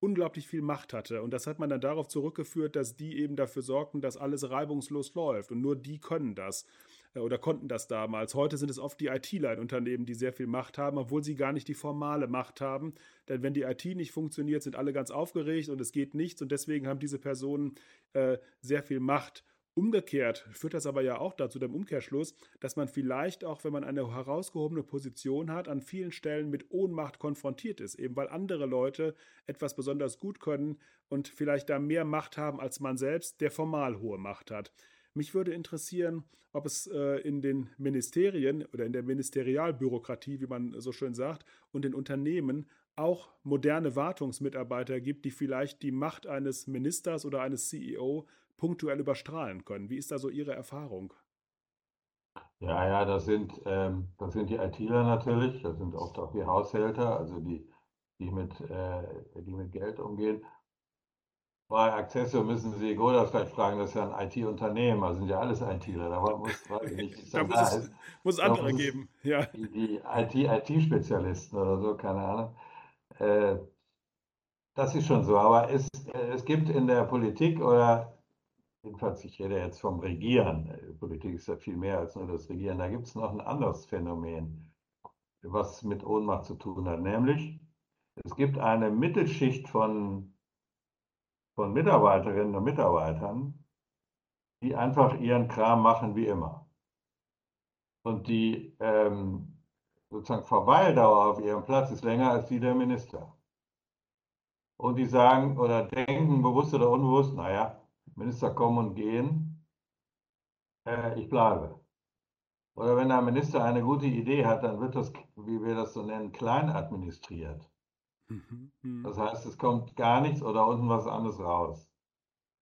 unglaublich viel Macht hatte. Und das hat man dann darauf zurückgeführt, dass die eben dafür sorgten, dass alles reibungslos läuft. Und nur die können das oder konnten das damals. Heute sind es oft die ITler in Unternehmen, die sehr viel Macht haben, obwohl sie gar nicht die formale Macht haben. Denn wenn die IT nicht funktioniert, sind alle ganz aufgeregt und es geht nichts. Und deswegen haben diese Personen äh, sehr viel Macht. Umgekehrt führt das aber ja auch dazu, dem Umkehrschluss, dass man vielleicht auch, wenn man eine herausgehobene Position hat, an vielen Stellen mit Ohnmacht konfrontiert ist, eben weil andere Leute etwas besonders gut können und vielleicht da mehr Macht haben als man selbst, der formal hohe Macht hat. Mich würde interessieren, ob es äh, in den Ministerien oder in der Ministerialbürokratie, wie man so schön sagt, und in Unternehmen auch moderne Wartungsmitarbeiter gibt, die vielleicht die Macht eines Ministers oder eines CEO punktuell überstrahlen können. Wie ist da so Ihre Erfahrung? Ja, ja, das sind, ähm, das sind die ITler natürlich, das sind oft auch die Haushälter, also die, die, mit, äh, die mit Geld umgehen. Bei Accessio müssen Sie Godas vielleicht fragen, das ist ja ein IT-Unternehmen, also sind ja alles ITler. Da muss, weiß ich nicht, da muss es muss andere muss geben. Ja. Die, die IT-IT-Spezialisten oder so, keine Ahnung. Äh, das ist schon so, aber es, es gibt in der Politik oder jedenfalls, ich rede jetzt vom Regieren, Politik ist ja viel mehr als nur das Regieren, da gibt es noch ein anderes Phänomen, was mit Ohnmacht zu tun hat, nämlich es gibt eine Mittelschicht von, von Mitarbeiterinnen und Mitarbeitern, die einfach ihren Kram machen wie immer. Und die ähm, sozusagen Verweildauer auf ihrem Platz ist länger als die der Minister. Und die sagen oder denken bewusst oder unbewusst, naja, Minister kommen und gehen, äh, ich bleibe. Oder wenn der Minister eine gute Idee hat, dann wird das, wie wir das so nennen, klein administriert. Mhm, mhm. Das heißt, es kommt gar nichts oder unten was anderes raus.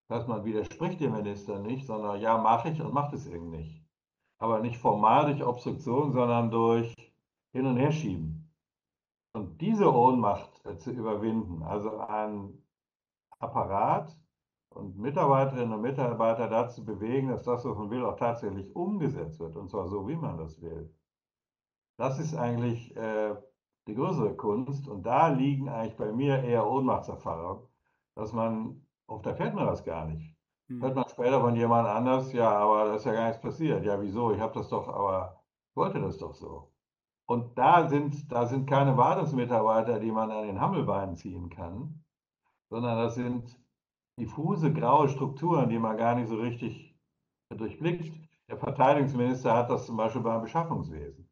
Das heißt, man widerspricht dem Minister nicht, sondern ja, mache ich und macht es irgendwie nicht. Aber nicht formal durch Obstruktion, sondern durch Hin- und Herschieben. Und diese Ohnmacht äh, zu überwinden, also ein Apparat, und Mitarbeiterinnen und Mitarbeiter dazu bewegen, dass das, was man will, auch tatsächlich umgesetzt wird. Und zwar so, wie man das will. Das ist eigentlich äh, die größere Kunst. Und da liegen eigentlich bei mir eher Ohnmachtserfahrungen, dass man, oft erfährt man das gar nicht. Hm. Hört man später von jemand anders, ja, aber da ist ja gar nichts passiert. Ja, wieso? Ich habe das doch, aber wollte das doch so. Und da sind, da sind keine Wartungsmitarbeiter, die man an den Hammelbeinen ziehen kann, sondern das sind diffuse graue Strukturen, die man gar nicht so richtig durchblickt. Der Verteidigungsminister hat das zum Beispiel beim Beschaffungswesen.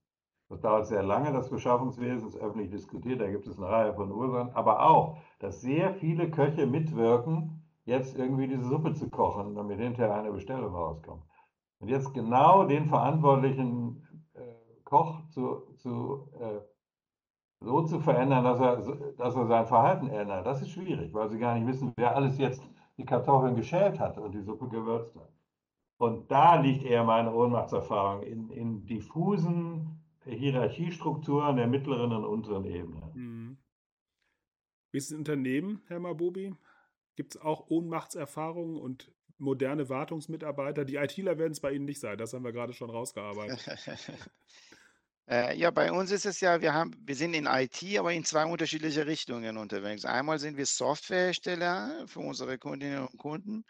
Das dauert sehr lange, das Beschaffungswesen ist öffentlich diskutiert, da gibt es eine Reihe von Ursachen, aber auch, dass sehr viele Köche mitwirken, jetzt irgendwie diese Suppe zu kochen, damit hinterher eine Bestellung rauskommt. Und jetzt genau den verantwortlichen äh, Koch zu, zu äh, so zu verändern, dass er, dass er sein Verhalten ändert, das ist schwierig, weil sie gar nicht wissen, wer alles jetzt die Kartoffeln geschält hat und die Suppe gewürzt hat. Und da liegt eher meine Ohnmachtserfahrung in, in diffusen Hierarchiestrukturen der mittleren und unteren Ebene. Mhm. Wie ist es Unternehmen, Herr Mabobi? Gibt es auch Ohnmachtserfahrungen und moderne Wartungsmitarbeiter? Die ITler werden es bei Ihnen nicht sein, das haben wir gerade schon rausgearbeitet. [laughs] Äh, ja, bei uns ist es ja, wir haben, wir sind in IT, aber in zwei unterschiedliche Richtungen unterwegs. Einmal sind wir Softwarehersteller für unsere Kundinnen und Kunden.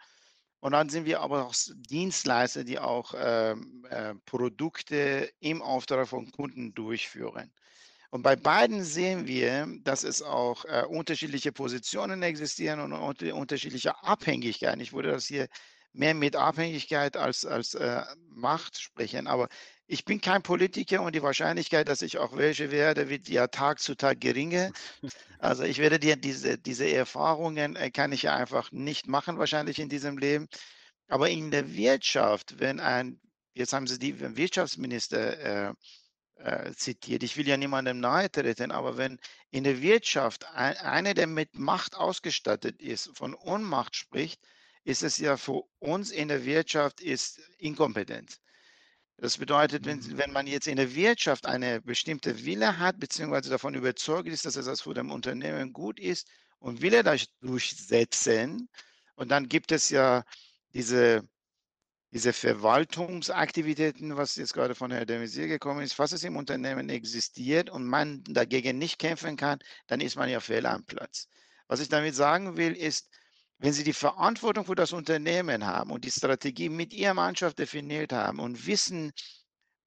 Und dann sind wir aber auch Dienstleister, die auch ähm, äh, Produkte im Auftrag von Kunden durchführen. Und bei beiden sehen wir, dass es auch äh, unterschiedliche Positionen existieren und unter, unterschiedliche Abhängigkeiten. Ich würde das hier mehr mit Abhängigkeit als, als äh, Macht sprechen. Aber ich bin kein Politiker und die Wahrscheinlichkeit, dass ich auch welche werde, wird ja Tag zu Tag geringer. Also ich werde dir diese, diese Erfahrungen äh, kann ich ja einfach nicht machen, wahrscheinlich in diesem Leben. Aber in der Wirtschaft, wenn ein, jetzt haben Sie die Wirtschaftsminister äh, äh, zitiert. Ich will ja niemandem nahe treten, aber wenn in der Wirtschaft ein, einer, der mit Macht ausgestattet ist, von Ohnmacht spricht, ist es ja für uns in der Wirtschaft ist inkompetent. Das bedeutet, wenn, mhm. wenn man jetzt in der Wirtschaft eine bestimmte Wille hat, beziehungsweise davon überzeugt ist, dass es für das Unternehmen gut ist und will er das durchsetzen, und dann gibt es ja diese diese Verwaltungsaktivitäten, was jetzt gerade von Herrn de Maizière gekommen ist, falls es im Unternehmen existiert und man dagegen nicht kämpfen kann, dann ist man ja fehl am Platz. Was ich damit sagen will, ist, wenn Sie die Verantwortung für das Unternehmen haben und die Strategie mit Ihrer Mannschaft definiert haben und wissen,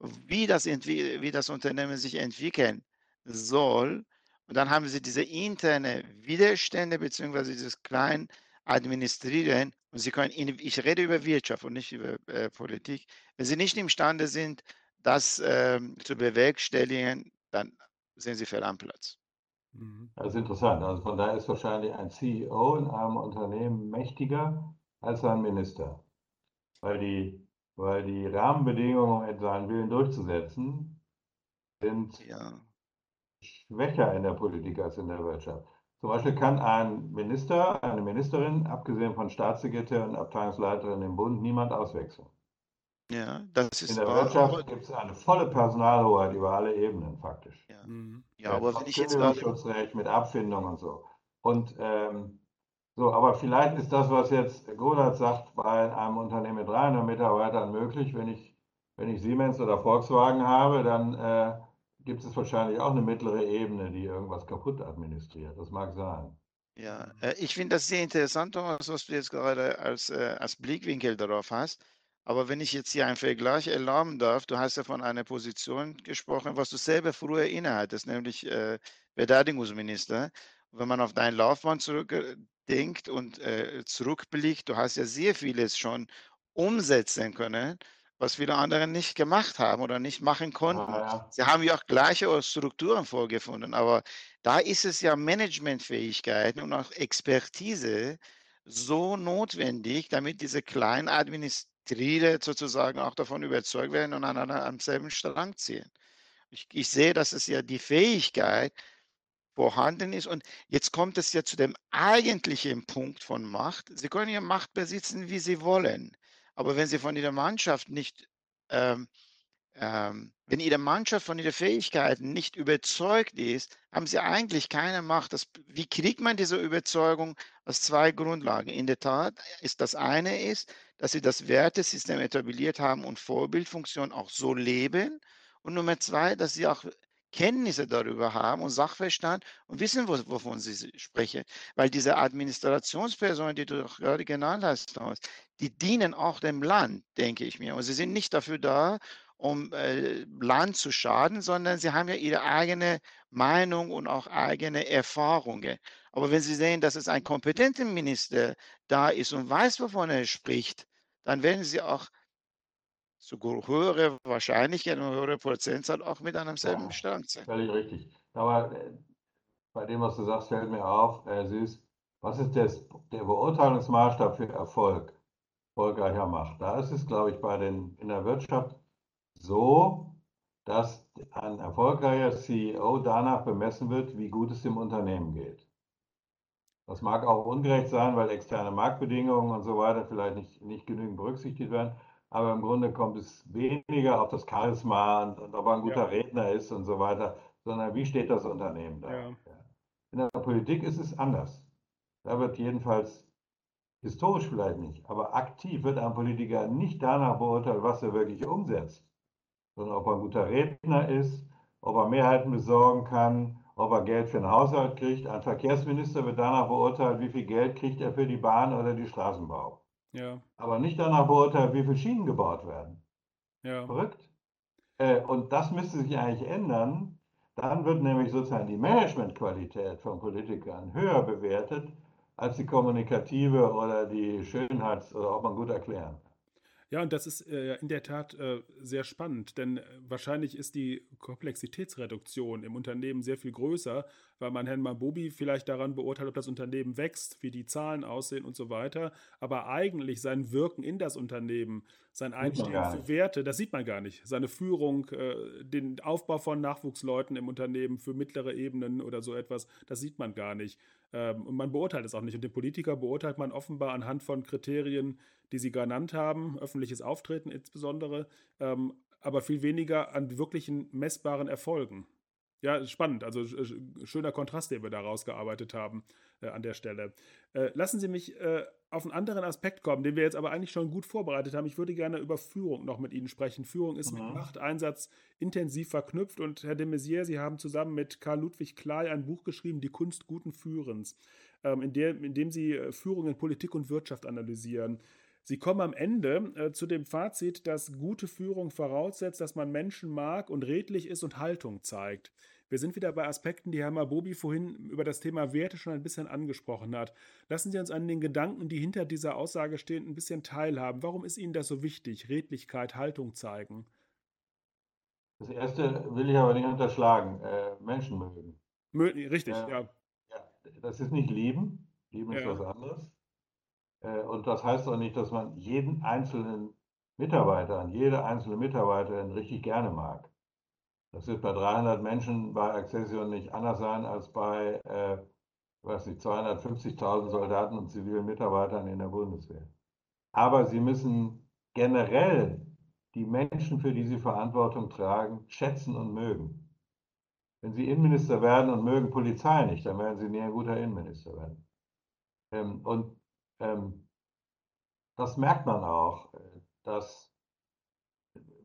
wie das, wie das Unternehmen sich entwickeln soll, und dann haben Sie diese interne Widerstände beziehungsweise dieses kleinen Administrieren und Sie können, ich rede über Wirtschaft und nicht über äh, Politik. Wenn Sie nicht imstande sind, das äh, zu bewerkstelligen, dann sind Sie fehl am Platz. Mhm. Das ist interessant. Also von daher ist wahrscheinlich ein CEO in einem Unternehmen mächtiger als ein Minister. Weil die, weil die Rahmenbedingungen, um seinen Willen durchzusetzen, sind ja. schwächer in der Politik als in der Wirtschaft. Zum Beispiel kann ein Minister, eine Ministerin, abgesehen von Staatssekretär und Abteilungsleiterin im Bund, niemand auswechseln. Ja, das ist In der wahr, Wirtschaft gibt es eine volle Personalhoheit über alle Ebenen faktisch. Ja, mhm. ja aber wenn ich jetzt Schutzrecht mit Abfindung und so. Und ähm, so, aber vielleicht ist das, was jetzt Godard sagt, bei einem Unternehmen mit 300 Mitarbeitern möglich. Wenn ich, wenn ich Siemens oder Volkswagen habe, dann äh, gibt es wahrscheinlich auch eine mittlere Ebene, die irgendwas kaputt administriert. Das mag sein. Ja, äh, ich finde das sehr interessant, Thomas, was du jetzt gerade als, äh, als Blickwinkel darauf hast. Aber wenn ich jetzt hier einen Vergleich erlauben darf, du hast ja von einer Position gesprochen, was du selber früher innehattest, nämlich äh, Verteidigungsminister. wenn man auf deine Laufbahn zurückdenkt und äh, zurückblickt, du hast ja sehr vieles schon umsetzen können was viele andere nicht gemacht haben oder nicht machen konnten. Ah, ja. Sie haben ja auch gleiche Strukturen vorgefunden, aber da ist es ja Managementfähigkeiten und auch Expertise so notwendig, damit diese kleinen Administrierer sozusagen auch davon überzeugt werden und aneinander am selben Strang ziehen. Ich, ich sehe, dass es ja die Fähigkeit vorhanden ist. Und jetzt kommt es ja zu dem eigentlichen Punkt von Macht. Sie können ja Macht besitzen, wie Sie wollen. Aber wenn sie von ihrer Mannschaft nicht, ähm, ähm, wenn ihre Mannschaft von ihren Fähigkeiten nicht überzeugt ist, haben sie eigentlich keine Macht. Das, wie kriegt man diese Überzeugung? Aus zwei Grundlagen. In der Tat ist das eine ist, dass sie das Wertesystem etabliert haben und Vorbildfunktion auch so leben. Und Nummer zwei, dass sie auch Kenntnisse darüber haben und Sachverstand und wissen, wovon sie sprechen. Weil diese Administrationspersonen, die du gerade genannt hast, die dienen auch dem Land, denke ich mir. Und sie sind nicht dafür da, um äh, Land zu schaden, sondern sie haben ja ihre eigene Meinung und auch eigene Erfahrungen. Aber wenn sie sehen, dass es ein kompetenter Minister da ist und weiß, wovon er spricht, dann werden sie auch zu höhere Wahrscheinlichkeit und höhere Prozentzahl auch mit einem selben ja, Strang ziehen. Völlig richtig. Aber äh, bei dem, was du sagst, fällt mir auf, äh, Süß, was ist das, der Beurteilungsmaßstab für Erfolg, erfolgreicher Macht? Da ist es, glaube ich, bei den, in der Wirtschaft so, dass ein erfolgreicher CEO danach bemessen wird, wie gut es dem Unternehmen geht. Das mag auch ungerecht sein, weil externe Marktbedingungen und so weiter vielleicht nicht, nicht genügend berücksichtigt werden aber im Grunde kommt es weniger auf das Charisma und, und ob er ein guter ja. Redner ist und so weiter, sondern wie steht das Unternehmen da? Ja. In der Politik ist es anders. Da wird jedenfalls historisch vielleicht nicht, aber aktiv wird ein Politiker nicht danach beurteilt, was er wirklich umsetzt, sondern ob er ein guter Redner ist, ob er Mehrheiten besorgen kann, ob er Geld für den Haushalt kriegt. Ein Verkehrsminister wird danach beurteilt, wie viel Geld kriegt er für die Bahn oder die Straßenbau. Ja. Aber nicht danach beurteilt, wie viele Schienen gebaut werden. Ja. Verrückt. Äh, und das müsste sich eigentlich ändern. Dann wird nämlich sozusagen die Managementqualität von Politikern höher bewertet als die kommunikative oder die Schönheits- oder ob man gut erklären Ja, und das ist äh, in der Tat äh, sehr spannend, denn äh, wahrscheinlich ist die Komplexitätsreduktion im Unternehmen sehr viel größer, weil man Herrn Mabobi vielleicht daran beurteilt, ob das Unternehmen wächst, wie die Zahlen aussehen und so weiter. Aber eigentlich sein Wirken in das Unternehmen, sein Einstehen für Werte, das sieht man gar nicht. Seine Führung, äh, den Aufbau von Nachwuchsleuten im Unternehmen für mittlere Ebenen oder so etwas, das sieht man gar nicht. Ähm, und man beurteilt es auch nicht. Und den Politiker beurteilt man offenbar anhand von Kriterien, die Sie genannt haben, öffentliches Auftreten insbesondere, ähm, aber viel weniger an wirklichen messbaren Erfolgen. Ja, spannend. Also schöner Kontrast, den wir da rausgearbeitet haben äh, an der Stelle. Äh, lassen Sie mich äh, auf einen anderen Aspekt kommen, den wir jetzt aber eigentlich schon gut vorbereitet haben. Ich würde gerne über Führung noch mit Ihnen sprechen. Führung ist mhm. mit Machteinsatz intensiv verknüpft und Herr de Maizière, Sie haben zusammen mit Karl Ludwig Klei ein Buch geschrieben, Die Kunst guten Führens, ähm, in, der, in dem Sie äh, Führung in Politik und Wirtschaft analysieren. Sie kommen am Ende äh, zu dem Fazit, dass gute Führung voraussetzt, dass man Menschen mag und redlich ist und Haltung zeigt. Wir sind wieder bei Aspekten, die Herr Mabobi vorhin über das Thema Werte schon ein bisschen angesprochen hat. Lassen Sie uns an den Gedanken, die hinter dieser Aussage stehen, ein bisschen teilhaben. Warum ist Ihnen das so wichtig? Redlichkeit, Haltung zeigen? Das erste will ich aber nicht unterschlagen. Äh, Menschen mögen. Mö richtig, äh, ja. ja. Das ist nicht lieben. Lieben ja. ist was anderes. Äh, und das heißt auch nicht, dass man jeden einzelnen Mitarbeiter, jede einzelne Mitarbeiterin richtig gerne mag. Das wird bei 300 Menschen bei Accession nicht anders sein als bei, äh, weiß nicht, 250.000 Soldaten und zivilen Mitarbeitern in der Bundeswehr. Aber sie müssen generell die Menschen, für die sie Verantwortung tragen, schätzen und mögen. Wenn sie Innenminister werden und mögen Polizei nicht, dann werden sie nie ein guter Innenminister werden. Ähm, und ähm, das merkt man auch, äh, dass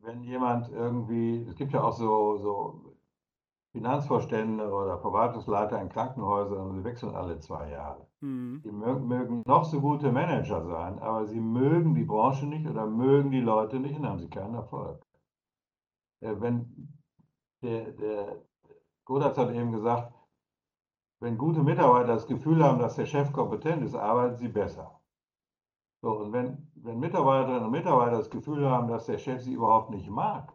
wenn jemand irgendwie, es gibt ja auch so, so Finanzvorstände oder Verwaltungsleiter in Krankenhäusern und sie wechseln alle zwei Jahre. Mhm. Die mögen, mögen, noch so gute Manager sein, aber sie mögen die Branche nicht oder mögen die Leute nicht und haben sie keinen Erfolg. Äh, wenn der, der Godatz hat eben gesagt, wenn gute Mitarbeiter das Gefühl haben, dass der Chef kompetent ist, arbeiten sie besser. So, und wenn, wenn Mitarbeiterinnen und Mitarbeiter das Gefühl haben, dass der Chef sie überhaupt nicht mag,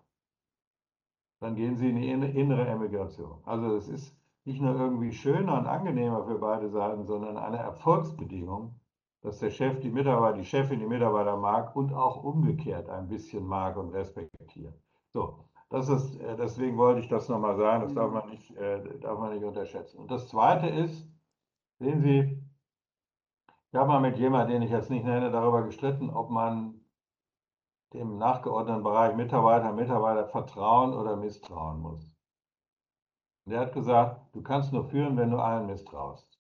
dann gehen sie in die innere Emigration. Also es ist nicht nur irgendwie schöner und angenehmer für beide Seiten, sondern eine Erfolgsbedingung, dass der Chef die Mitarbeiter, die Chefin die Mitarbeiter mag und auch umgekehrt ein bisschen mag und respektiert. So, das ist, äh, deswegen wollte ich das nochmal sagen, das darf mhm. man, nicht, äh, darf man nicht unterschätzen. Und das Zweite ist, sehen Sie, ich habe mal mit jemandem, den ich jetzt nicht nenne, darüber gestritten, ob man dem nachgeordneten Bereich Mitarbeiter, Mitarbeiter vertrauen oder misstrauen muss. Und er hat gesagt, du kannst nur führen, wenn du allen misstraust.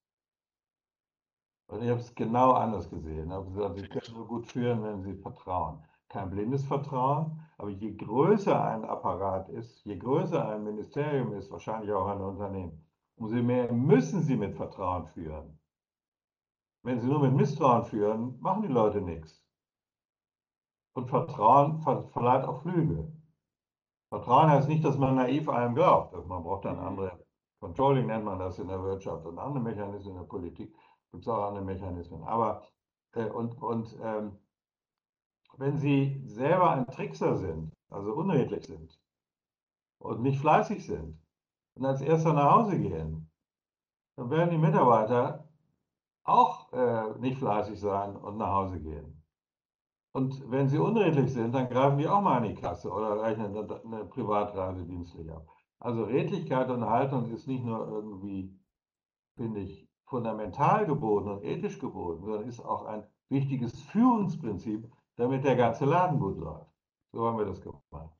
Und ich habe es genau anders gesehen. Ich habe gesagt, sie können nur gut führen, wenn sie vertrauen kein blindes Vertrauen, aber je größer ein Apparat ist, je größer ein Ministerium ist, wahrscheinlich auch ein Unternehmen, umso mehr müssen sie mit Vertrauen führen. Wenn sie nur mit Misstrauen führen, machen die Leute nichts. Und Vertrauen ver verleiht auch Flügel. Vertrauen heißt nicht, dass man naiv allem glaubt. Also man braucht dann andere, Controlling nennt man das in der Wirtschaft und andere Mechanismen in der Politik, gibt es auch andere Mechanismen. Aber, äh, und, und ähm, wenn Sie selber ein Trickser sind, also unredlich sind und nicht fleißig sind und als erster nach Hause gehen, dann werden die Mitarbeiter auch äh, nicht fleißig sein und nach Hause gehen. Und wenn sie unredlich sind, dann greifen die auch mal in die Kasse oder rechnen eine Privatreise dienstlich ab. Also Redlichkeit und Haltung ist nicht nur irgendwie, finde ich, fundamental geboten und ethisch geboten, sondern ist auch ein wichtiges Führungsprinzip, damit der ganze Laden gut läuft. So haben wir das gemacht.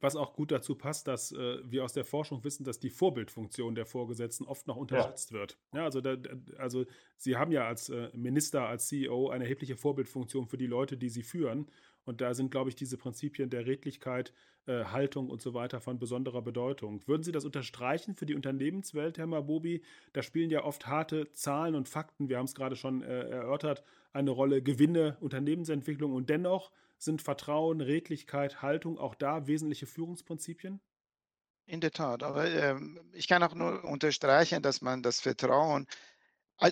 Was auch gut dazu passt, dass äh, wir aus der Forschung wissen, dass die Vorbildfunktion der Vorgesetzten oft noch unterschätzt ja. wird. Ja, also, da, also Sie haben ja als äh, Minister, als CEO eine erhebliche Vorbildfunktion für die Leute, die Sie führen. Und da sind, glaube ich, diese Prinzipien der Redlichkeit, äh, Haltung und so weiter von besonderer Bedeutung. Würden Sie das unterstreichen für die Unternehmenswelt, Herr Mabobi? Da spielen ja oft harte Zahlen und Fakten, wir haben es gerade schon äh, erörtert, eine Rolle, Gewinne, Unternehmensentwicklung und dennoch sind Vertrauen, Redlichkeit, Haltung auch da wesentliche Führungsprinzipien? In der Tat, aber ähm, ich kann auch nur unterstreichen, dass man das Vertrauen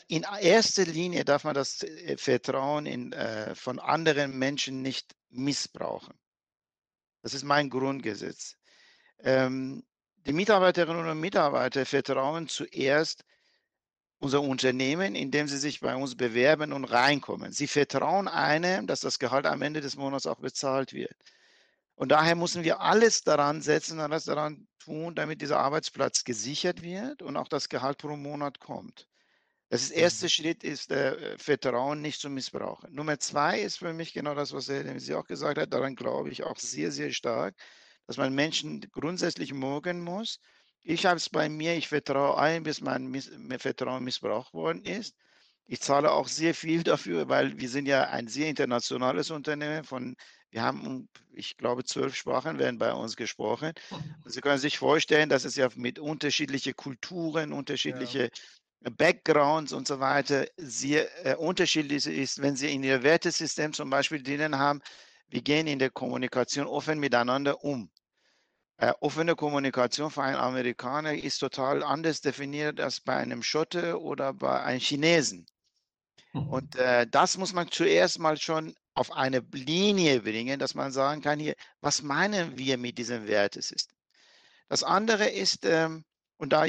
in erster Linie darf man das äh, Vertrauen in, äh, von anderen Menschen nicht missbrauchen. Das ist mein Grundgesetz. Ähm, die Mitarbeiterinnen und Mitarbeiter vertrauen zuerst unser Unternehmen, indem sie sich bei uns bewerben und reinkommen. Sie vertrauen einem, dass das Gehalt am Ende des Monats auch bezahlt wird. Und daher müssen wir alles daran setzen, alles daran tun, damit dieser Arbeitsplatz gesichert wird und auch das Gehalt pro Monat kommt. Das erste mhm. Schritt ist, äh, Vertrauen nicht zu missbrauchen. Nummer zwei ist für mich genau das, was Sie auch gesagt hat. Daran glaube ich auch sehr, sehr stark, dass man Menschen grundsätzlich mögen muss. Ich habe es bei mir, ich vertraue ein, bis mein Miss Vertrauen missbraucht worden ist. Ich zahle auch sehr viel [laughs] dafür, weil wir sind ja ein sehr internationales Unternehmen. Von, wir haben, ich glaube, zwölf Sprachen werden bei uns gesprochen. Und Sie können sich vorstellen, dass es ja mit unterschiedlichen Kulturen, unterschiedliche ja. Backgrounds und so weiter sehr äh, unterschiedlich ist, wenn Sie in Ihr Wertesystem zum Beispiel drinnen haben, wir gehen in der Kommunikation offen miteinander um. Äh, offene Kommunikation für einen Amerikaner ist total anders definiert als bei einem Schotte oder bei einem Chinesen. Mhm. Und äh, das muss man zuerst mal schon auf eine Linie bringen, dass man sagen kann, hier, was meinen wir mit diesem Wertesystem? Das andere ist, ähm, und da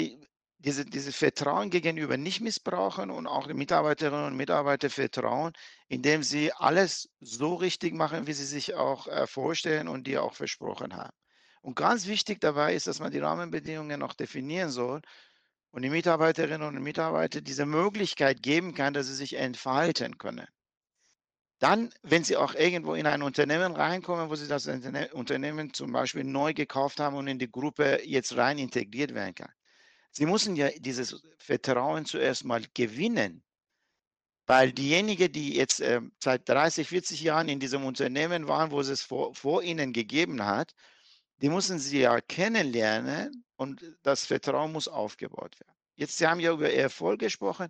diese, dieses Vertrauen gegenüber nicht missbrauchen und auch den Mitarbeiterinnen und Mitarbeitern vertrauen, indem sie alles so richtig machen, wie sie sich auch äh, vorstellen und die auch versprochen haben. Und ganz wichtig dabei ist, dass man die Rahmenbedingungen noch definieren soll und die Mitarbeiterinnen und Mitarbeiter diese Möglichkeit geben kann, dass sie sich entfalten können. Dann, wenn Sie auch irgendwo in ein Unternehmen reinkommen, wo Sie das Unternehmen zum Beispiel neu gekauft haben und in die Gruppe jetzt rein integriert werden kann, Sie müssen ja dieses Vertrauen zuerst mal gewinnen, weil diejenigen, die jetzt äh, seit 30, 40 Jahren in diesem Unternehmen waren, wo es es vor, vor ihnen gegeben hat, die müssen Sie ja kennenlernen und das Vertrauen muss aufgebaut werden. Jetzt, Sie haben ja über Erfolg gesprochen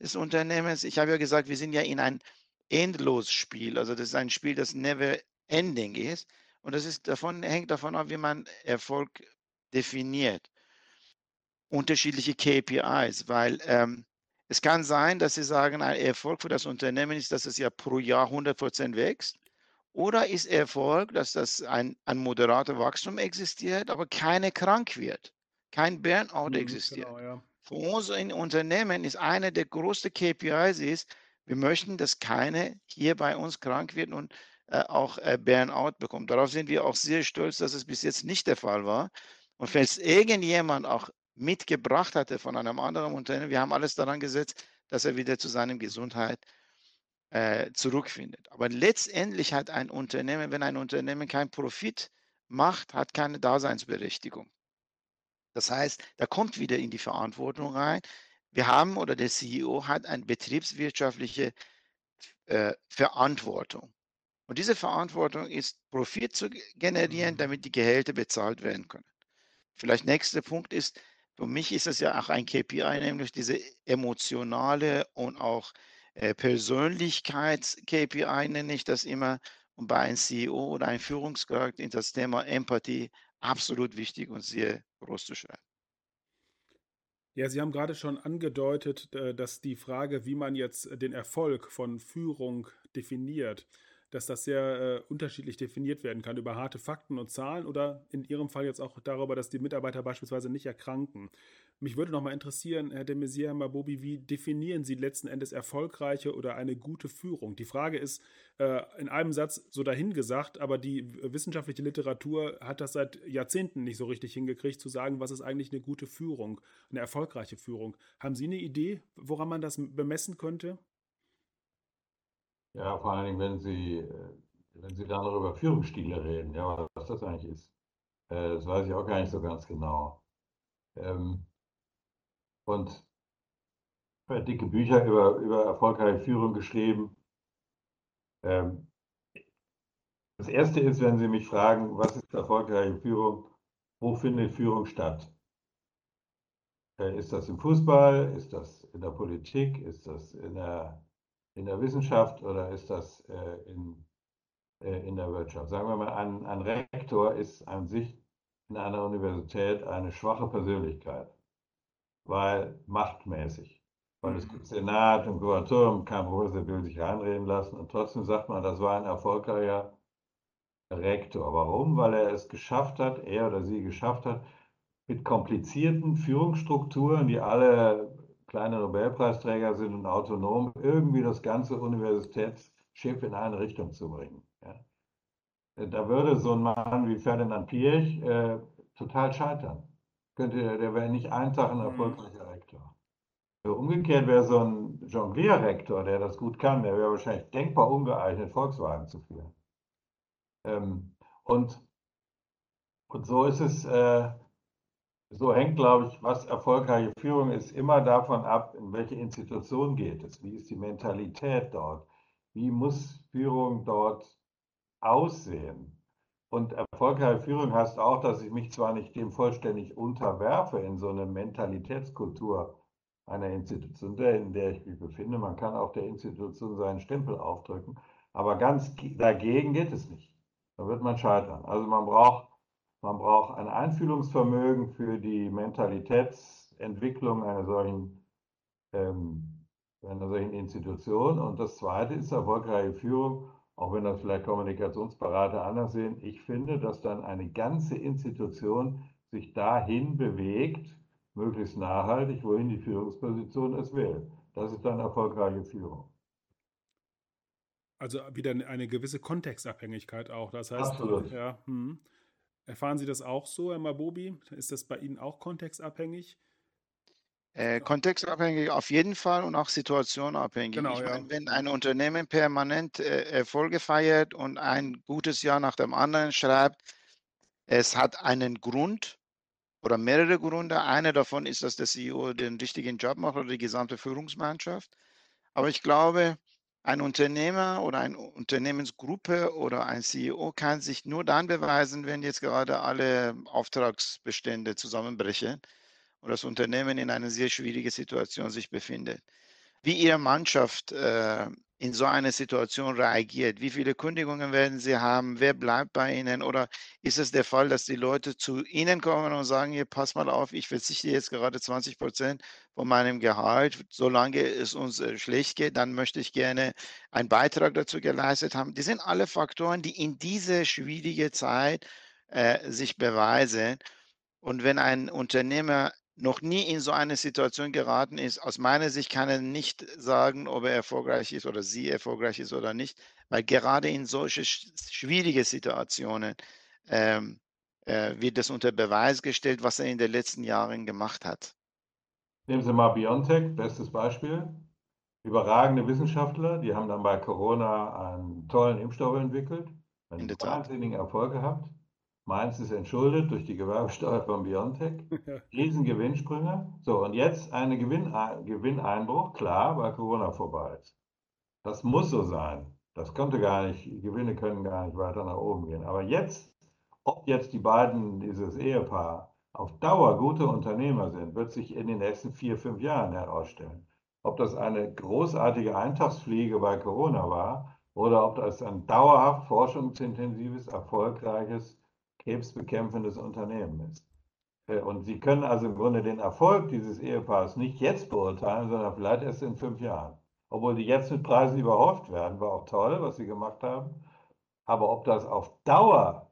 des Unternehmens. Ich habe ja gesagt, wir sind ja in ein Endlosspiel. Also das ist ein Spiel, das never ending ist. Und das ist davon, hängt davon ab, wie man Erfolg definiert unterschiedliche KPIs, weil ähm, es kann sein, dass Sie sagen, ein Erfolg für das Unternehmen ist, dass es ja pro Jahr 100 Prozent wächst. Oder ist Erfolg, dass das ein, ein moderater Wachstum existiert, aber keine krank wird, kein Burnout mhm, existiert. Genau, ja. Für uns in Unternehmen ist eine der größten KPIs ist, wir möchten, dass keine hier bei uns krank wird und äh, auch äh, Burnout bekommt. Darauf sind wir auch sehr stolz, dass es bis jetzt nicht der Fall war. Und falls irgendjemand auch mitgebracht hatte von einem anderen Unternehmen. Wir haben alles daran gesetzt, dass er wieder zu seiner Gesundheit äh, zurückfindet. Aber letztendlich hat ein Unternehmen, wenn ein Unternehmen keinen Profit macht, hat keine Daseinsberechtigung. Das heißt, da kommt wieder in die Verantwortung rein. Wir haben oder der CEO hat eine betriebswirtschaftliche äh, Verantwortung. Und diese Verantwortung ist, Profit zu generieren, mhm. damit die Gehälter bezahlt werden können. Vielleicht nächster Punkt ist, für mich ist es ja auch ein KPI, nämlich diese emotionale und auch äh, Persönlichkeits-KPI nenne ich das immer. Und bei einem CEO oder einem Führungskraft ist das Thema Empathie absolut wichtig und sehr groß zu schreiben. Ja, Sie haben gerade schon angedeutet, äh, dass die Frage, wie man jetzt den Erfolg von Führung definiert, dass das sehr äh, unterschiedlich definiert werden kann über harte Fakten und Zahlen oder in Ihrem Fall jetzt auch darüber, dass die Mitarbeiter beispielsweise nicht erkranken. Mich würde noch mal interessieren, Herr de Maizière Mabobi, wie definieren Sie letzten Endes erfolgreiche oder eine gute Führung? Die Frage ist äh, in einem Satz so dahingesagt, aber die wissenschaftliche Literatur hat das seit Jahrzehnten nicht so richtig hingekriegt, zu sagen, was ist eigentlich eine gute Führung, eine erfolgreiche Führung. Haben Sie eine Idee, woran man das bemessen könnte? Ja, vor allen Dingen, wenn Sie, äh, wenn Sie dann über Führungsstile reden, ja, was das eigentlich ist. Äh, das weiß ich auch gar nicht so ganz genau. Ähm, und dicke Bücher über, über erfolgreiche Führung geschrieben. Ähm, das erste ist, wenn Sie mich fragen, was ist erfolgreiche Führung, wo findet Führung statt? Äh, ist das im Fußball? Ist das in der Politik? Ist das in der in der Wissenschaft oder ist das äh, in, äh, in der Wirtschaft? Sagen wir mal, ein, ein Rektor ist an sich in einer Universität eine schwache Persönlichkeit, weil machtmäßig. weil es gibt Senat und Kuratorium, kein Professor will sich reinreden lassen und trotzdem sagt man, das war ein erfolgreicher Rektor. Warum? Weil er es geschafft hat, er oder sie geschafft hat, mit komplizierten Führungsstrukturen, die alle kleine Nobelpreisträger sind und autonom, irgendwie das ganze Universitätsschiff in eine Richtung zu bringen. Ja. Da würde so ein Mann wie Ferdinand Piech äh, total scheitern. Könnte, der wäre nicht ein Tag ein mhm. erfolgreicher Rektor. Umgekehrt wäre so ein Jonglierrektor, der das gut kann, der wäre wahrscheinlich denkbar ungeeignet, Volkswagen zu führen. Ähm, und, und so ist es, äh, so hängt, glaube ich, was erfolgreiche Führung ist, immer davon ab, in welche Institution geht es, wie ist die Mentalität dort, wie muss Führung dort aussehen. Und erfolgreiche Führung heißt auch, dass ich mich zwar nicht dem vollständig unterwerfe in so eine Mentalitätskultur einer Institution, in der ich mich befinde. Man kann auch der Institution seinen Stempel aufdrücken, aber ganz dagegen geht es nicht. Da wird man scheitern. Also man braucht, man braucht ein Einfühlungsvermögen für die Mentalitätsentwicklung einer solchen, ähm, einer solchen Institution. Und das Zweite ist erfolgreiche Führung auch wenn das vielleicht Kommunikationsberater anders sehen, ich finde, dass dann eine ganze Institution sich dahin bewegt, möglichst nachhaltig, wohin die Führungsposition es will. Das ist dann erfolgreiche Führung. Also wieder eine gewisse Kontextabhängigkeit auch. Das heißt, Absolut. Ja, hm. Erfahren Sie das auch so, Herr Mabobi? Ist das bei Ihnen auch kontextabhängig? Äh, kontextabhängig auf jeden Fall und auch situationabhängig. Genau, ich ja. meine, wenn ein Unternehmen permanent äh, Erfolge feiert und ein gutes Jahr nach dem anderen schreibt, es hat einen Grund oder mehrere Gründe. Einer davon ist, dass der CEO den richtigen Job macht oder die gesamte Führungsmannschaft. Aber ich glaube, ein Unternehmer oder eine Unternehmensgruppe oder ein CEO kann sich nur dann beweisen, wenn jetzt gerade alle Auftragsbestände zusammenbrechen und das Unternehmen in einer sehr schwierigen Situation sich befindet. Wie Ihre Mannschaft äh, in so eine Situation reagiert, wie viele Kündigungen werden Sie haben, wer bleibt bei Ihnen oder ist es der Fall, dass die Leute zu Ihnen kommen und sagen, hier, pass mal auf, ich verzichte jetzt gerade 20 Prozent von meinem Gehalt, solange es uns äh, schlecht geht, dann möchte ich gerne einen Beitrag dazu geleistet haben. Die sind alle Faktoren, die in dieser schwierigen Zeit äh, sich beweisen. Und wenn ein Unternehmer noch nie in so eine Situation geraten ist, aus meiner Sicht kann er nicht sagen, ob er erfolgreich ist oder sie erfolgreich ist oder nicht, weil gerade in solche schwierige Situationen ähm, äh, wird das unter Beweis gestellt, was er in den letzten Jahren gemacht hat. Nehmen Sie mal BioNTech, bestes Beispiel. Überragende Wissenschaftler, die haben dann bei Corona einen tollen Impfstoff entwickelt, einen wahnsinnigen Erfolg gehabt. Mainz ist entschuldet durch die Gewerbesteuer von Biontech. [laughs] Riesengewinnsprünge. So, und jetzt ein Gewinn, Gewinneinbruch, klar, weil Corona vorbei ist. Das muss so sein. Das konnte gar nicht, Gewinne können gar nicht weiter nach oben gehen. Aber jetzt, ob jetzt die beiden, dieses Ehepaar, auf Dauer gute Unternehmer sind, wird sich in den nächsten vier, fünf Jahren herausstellen. Ob das eine großartige Eintagsfliege bei Corona war oder ob das ein dauerhaft forschungsintensives, erfolgreiches krebsbekämpfendes Unternehmen ist. Äh, und Sie können also im Grunde den Erfolg dieses Ehepaars nicht jetzt beurteilen, sondern vielleicht erst in fünf Jahren. Obwohl die jetzt mit Preisen überhauft werden, war auch toll, was Sie gemacht haben. Aber ob das auf Dauer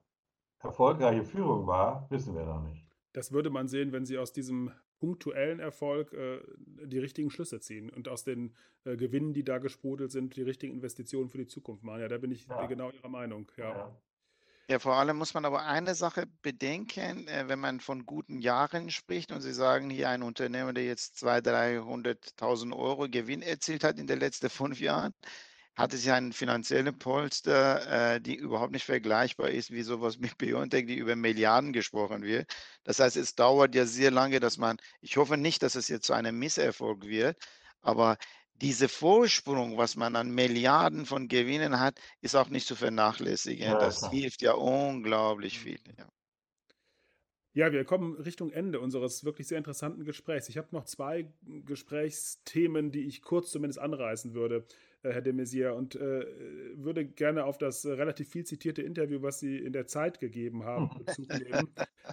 erfolgreiche Führung war, wissen wir noch nicht. Das würde man sehen, wenn Sie aus diesem punktuellen Erfolg äh, die richtigen Schlüsse ziehen und aus den äh, Gewinnen, die da gesprudelt sind, die richtigen Investitionen für die Zukunft machen. Ja, da bin ich ja. genau Ihrer Meinung. Ja. ja. Ja, vor allem muss man aber eine Sache bedenken, äh, wenn man von guten Jahren spricht und Sie sagen hier ein Unternehmer, der jetzt 200.000, 300.000 Euro Gewinn erzielt hat in den letzten [laughs] fünf Jahren, hat es einen finanziellen Polster, äh, die überhaupt nicht vergleichbar ist wie sowas mit Biontech, die über Milliarden gesprochen wird. Das heißt, es dauert ja sehr lange, dass man, ich hoffe nicht, dass es jetzt zu einem Misserfolg wird, aber dieser Vorsprung, was man an Milliarden von Gewinnen hat, ist auch nicht zu vernachlässigen. Ja, das klar. hilft ja unglaublich mhm. viel. Ja. Ja, wir kommen Richtung Ende unseres wirklich sehr interessanten Gesprächs. Ich habe noch zwei Gesprächsthemen, die ich kurz zumindest anreißen würde. Äh, Herr de Maizière, und äh, würde gerne auf das äh, relativ viel zitierte Interview, was Sie in der Zeit gegeben haben, [laughs] Bezug nehmen,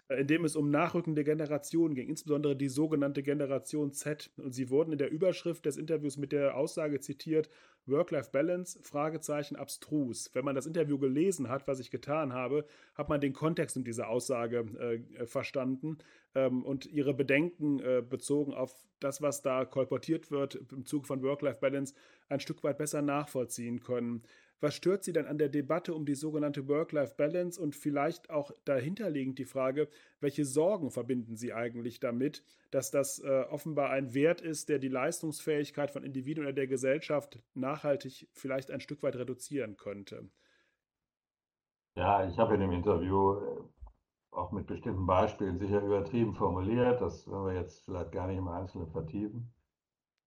äh, in dem es um nachrückende Generationen ging, insbesondere die sogenannte Generation Z. Und Sie wurden in der Überschrift des Interviews mit der Aussage zitiert, Work-Life-Balance, Fragezeichen, abstrus. Wenn man das Interview gelesen hat, was ich getan habe, hat man den Kontext um diese Aussage äh, verstanden ähm, und ihre Bedenken äh, bezogen auf das, was da kolportiert wird im Zuge von Work-Life-Balance, ein Stück weit besser nachvollziehen können. Was stört Sie denn an der Debatte um die sogenannte Work-Life-Balance und vielleicht auch dahinterliegend die Frage, welche Sorgen verbinden Sie eigentlich damit, dass das äh, offenbar ein Wert ist, der die Leistungsfähigkeit von Individuen oder der Gesellschaft nachhaltig vielleicht ein Stück weit reduzieren könnte? Ja, ich habe in dem Interview äh, auch mit bestimmten Beispielen sicher übertrieben formuliert. Das werden wir jetzt vielleicht gar nicht im Einzelnen vertiefen.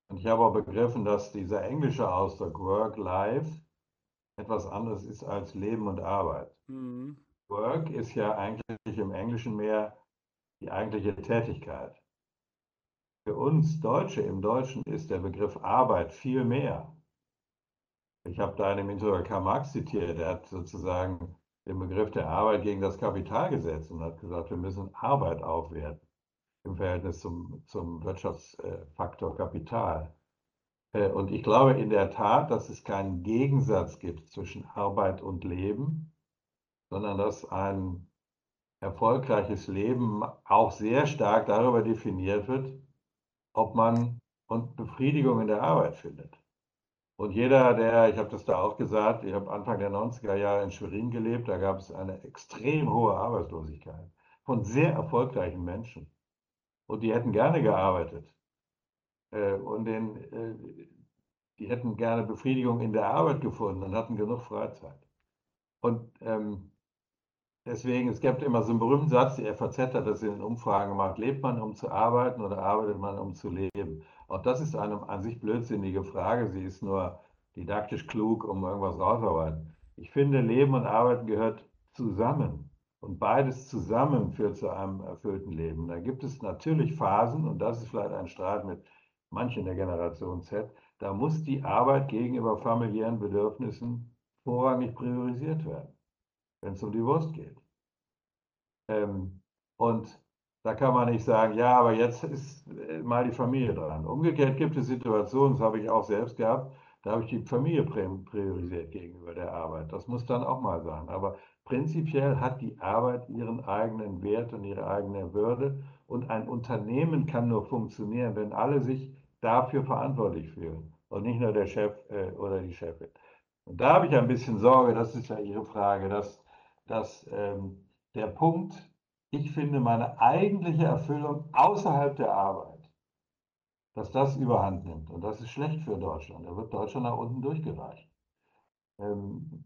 Und ich habe auch begriffen, dass dieser englische Ausdruck Work-Life etwas anderes ist als Leben und Arbeit. Mhm. Work ist ja eigentlich im Englischen mehr die eigentliche Tätigkeit. Für uns Deutsche im Deutschen ist der Begriff Arbeit viel mehr. Ich habe da einen Interview Karl Marx zitiert, der hat sozusagen den Begriff der Arbeit gegen das Kapital gesetzt und hat gesagt, wir müssen Arbeit aufwerten im Verhältnis zum, zum Wirtschaftsfaktor Kapital. Äh, und ich glaube in der Tat, dass es keinen Gegensatz gibt zwischen Arbeit und Leben, sondern dass ein erfolgreiches Leben auch sehr stark darüber definiert wird, ob man und Befriedigung in der Arbeit findet. Und jeder, der, ich habe das da auch gesagt, ich habe Anfang der 90er Jahre in Schwerin gelebt, da gab es eine extrem hohe Arbeitslosigkeit von sehr erfolgreichen Menschen. Und die hätten gerne gearbeitet. Äh, und den, äh, die hätten gerne Befriedigung in der Arbeit gefunden und hatten genug Freizeit. Und ähm, deswegen, es gibt immer so einen berühmten Satz, die FAZ hat das in den Umfragen gemacht, lebt man, um zu arbeiten oder arbeitet man, um zu leben? Auch das ist eine an sich blödsinnige Frage, sie ist nur didaktisch klug, um irgendwas rauszuarbeiten. Ich finde, Leben und Arbeiten gehört zusammen. Und beides zusammen führt zu einem erfüllten Leben. Da gibt es natürlich Phasen, und das ist vielleicht ein Streit mit manche in der Generation Z, da muss die Arbeit gegenüber familiären Bedürfnissen vorrangig priorisiert werden, wenn es um die Wurst geht. Ähm, und da kann man nicht sagen, ja, aber jetzt ist äh, mal die Familie dran. Umgekehrt gibt es Situationen, das habe ich auch selbst gehabt, da habe ich die Familie priorisiert gegenüber der Arbeit. Das muss dann auch mal sein. Aber prinzipiell hat die Arbeit ihren eigenen Wert und ihre eigene Würde. Und ein Unternehmen kann nur funktionieren, wenn alle sich dafür verantwortlich fühlen und nicht nur der Chef äh, oder die Chefin. Und da habe ich ein bisschen Sorge, das ist ja Ihre Frage, dass, dass ähm, der Punkt, ich finde meine eigentliche Erfüllung außerhalb der Arbeit, dass das überhand nimmt. Und das ist schlecht für Deutschland. Da wird Deutschland nach unten durchgereicht. Ähm,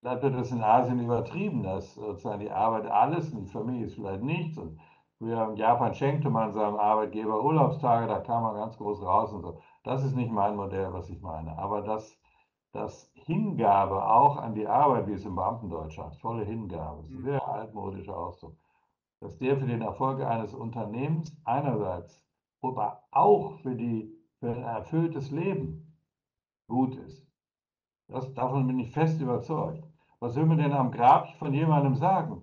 vielleicht wird das in Asien übertrieben, dass sozusagen die Arbeit alles und die Familie ist vielleicht nichts und Früher in Japan schenkte man seinem Arbeitgeber Urlaubstage, da kam man ganz groß raus und so. Das ist nicht mein Modell, was ich meine. Aber das, das Hingabe auch an die Arbeit, wie es im Beamtendeutsch heißt, volle Hingabe, ist ein mhm. sehr altmodischer Ausdruck, dass der für den Erfolg eines Unternehmens einerseits, aber auch für, die, für ein erfülltes Leben gut ist. Das, davon bin ich fest überzeugt. Was will man denn am Grab von jemandem sagen?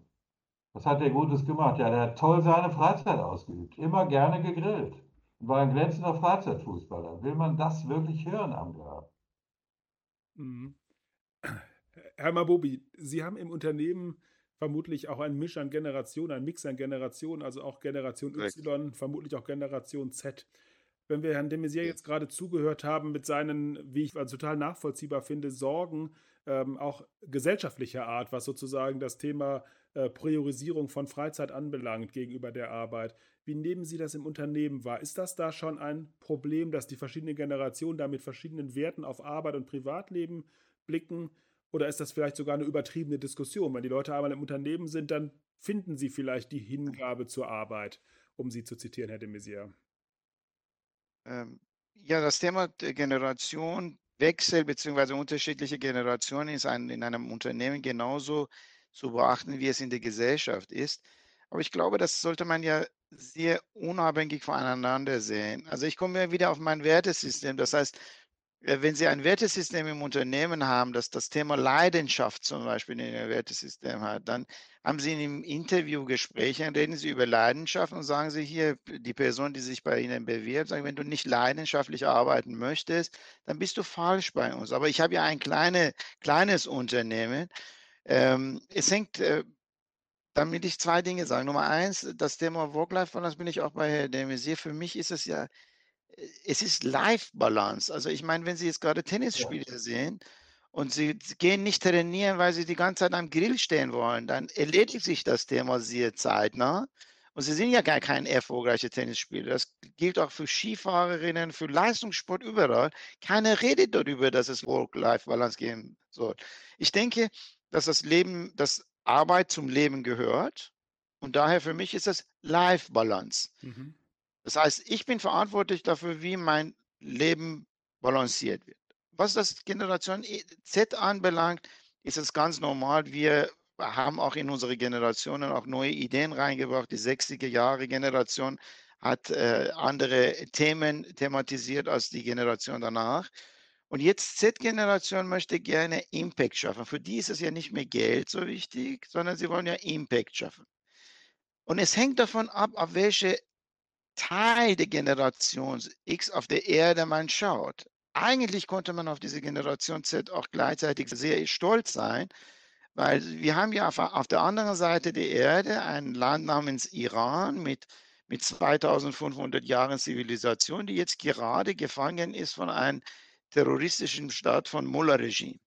Was hat der Gutes gemacht? Ja, der hat toll seine Freizeit ausgeübt, immer gerne gegrillt und war ein glänzender Freizeitfußballer. Will man das wirklich hören am Grab? Mhm. Herr Mabobi, Sie haben im Unternehmen vermutlich auch einen Misch an Generationen, einen Mix an Generationen, also auch Generation Y, vermutlich auch Generation Z. Wenn wir Herrn de Maizière jetzt gerade zugehört haben mit seinen, wie ich also total nachvollziehbar finde, Sorgen, ähm, auch gesellschaftlicher Art, was sozusagen das Thema äh, Priorisierung von Freizeit anbelangt gegenüber der Arbeit. Wie nehmen Sie das im Unternehmen wahr? Ist das da schon ein Problem, dass die verschiedenen Generationen da mit verschiedenen Werten auf Arbeit und Privatleben blicken? Oder ist das vielleicht sogar eine übertriebene Diskussion? Wenn die Leute einmal im Unternehmen sind, dann finden sie vielleicht die Hingabe zur Arbeit, um Sie zu zitieren, Herr de Maizière. Ähm, ja, das Thema Generation Wechsel bzw. unterschiedliche Generationen ist ein, in einem Unternehmen genauso zu beachten, wie es in der Gesellschaft ist. Aber ich glaube, das sollte man ja sehr unabhängig voneinander sehen. Also ich komme wieder auf mein Wertesystem. Das heißt, äh, wenn Sie ein Wertesystem im Unternehmen haben, das das Thema Leidenschaft zum Beispiel in Ihrem Wertesystem hat, dann haben Sie in einem Interviewgespräch, reden Sie über Leidenschaft und sagen Sie hier, die Person, die sich bei Ihnen bewirbt, sagen, wenn du nicht leidenschaftlich arbeiten möchtest, dann bist du falsch bei uns. Aber ich habe ja ein kleine, kleines Unternehmen. Ähm, es hängt, äh, damit ich zwei Dinge sagen. Nummer eins, das Thema Work-Life-Balance bin ich auch bei Herrn de Maizière. Für mich ist es ja es ist Life-Balance. Also ich meine, wenn Sie jetzt gerade Tennisspieler ja. sehen und Sie gehen nicht trainieren, weil Sie die ganze Zeit am Grill stehen wollen, dann erledigt sich das Thema sehr zeitnah. Und Sie sind ja gar kein erfolgreicher Tennisspieler. Das gilt auch für Skifahrerinnen, für Leistungssport überall. Keiner redet darüber, dass es Work-Life-Balance geben soll. Ich denke, dass das Leben, dass Arbeit zum Leben gehört. Und daher für mich ist das Life-Balance. Mhm. Das heißt, ich bin verantwortlich dafür, wie mein Leben balanciert wird. Was das Generation e, Z anbelangt, ist es ganz normal. Wir haben auch in unsere Generationen auch neue Ideen reingebracht. Die 60er Jahre Generation hat äh, andere Themen thematisiert als die Generation danach. Und jetzt Z-Generation möchte gerne Impact schaffen. Für die ist es ja nicht mehr Geld so wichtig, sondern sie wollen ja Impact schaffen. Und es hängt davon ab, auf welche Teil der Generation X auf der Erde man schaut. Eigentlich konnte man auf diese Generation Z auch gleichzeitig sehr stolz sein, weil wir haben ja auf, der anderen Seite der Erde ein Land namens Iran mit, mit 2500 Jahren Zivilisation, die jetzt gerade gefangen ist von einem terroristischen Staat von Mullah-Regime.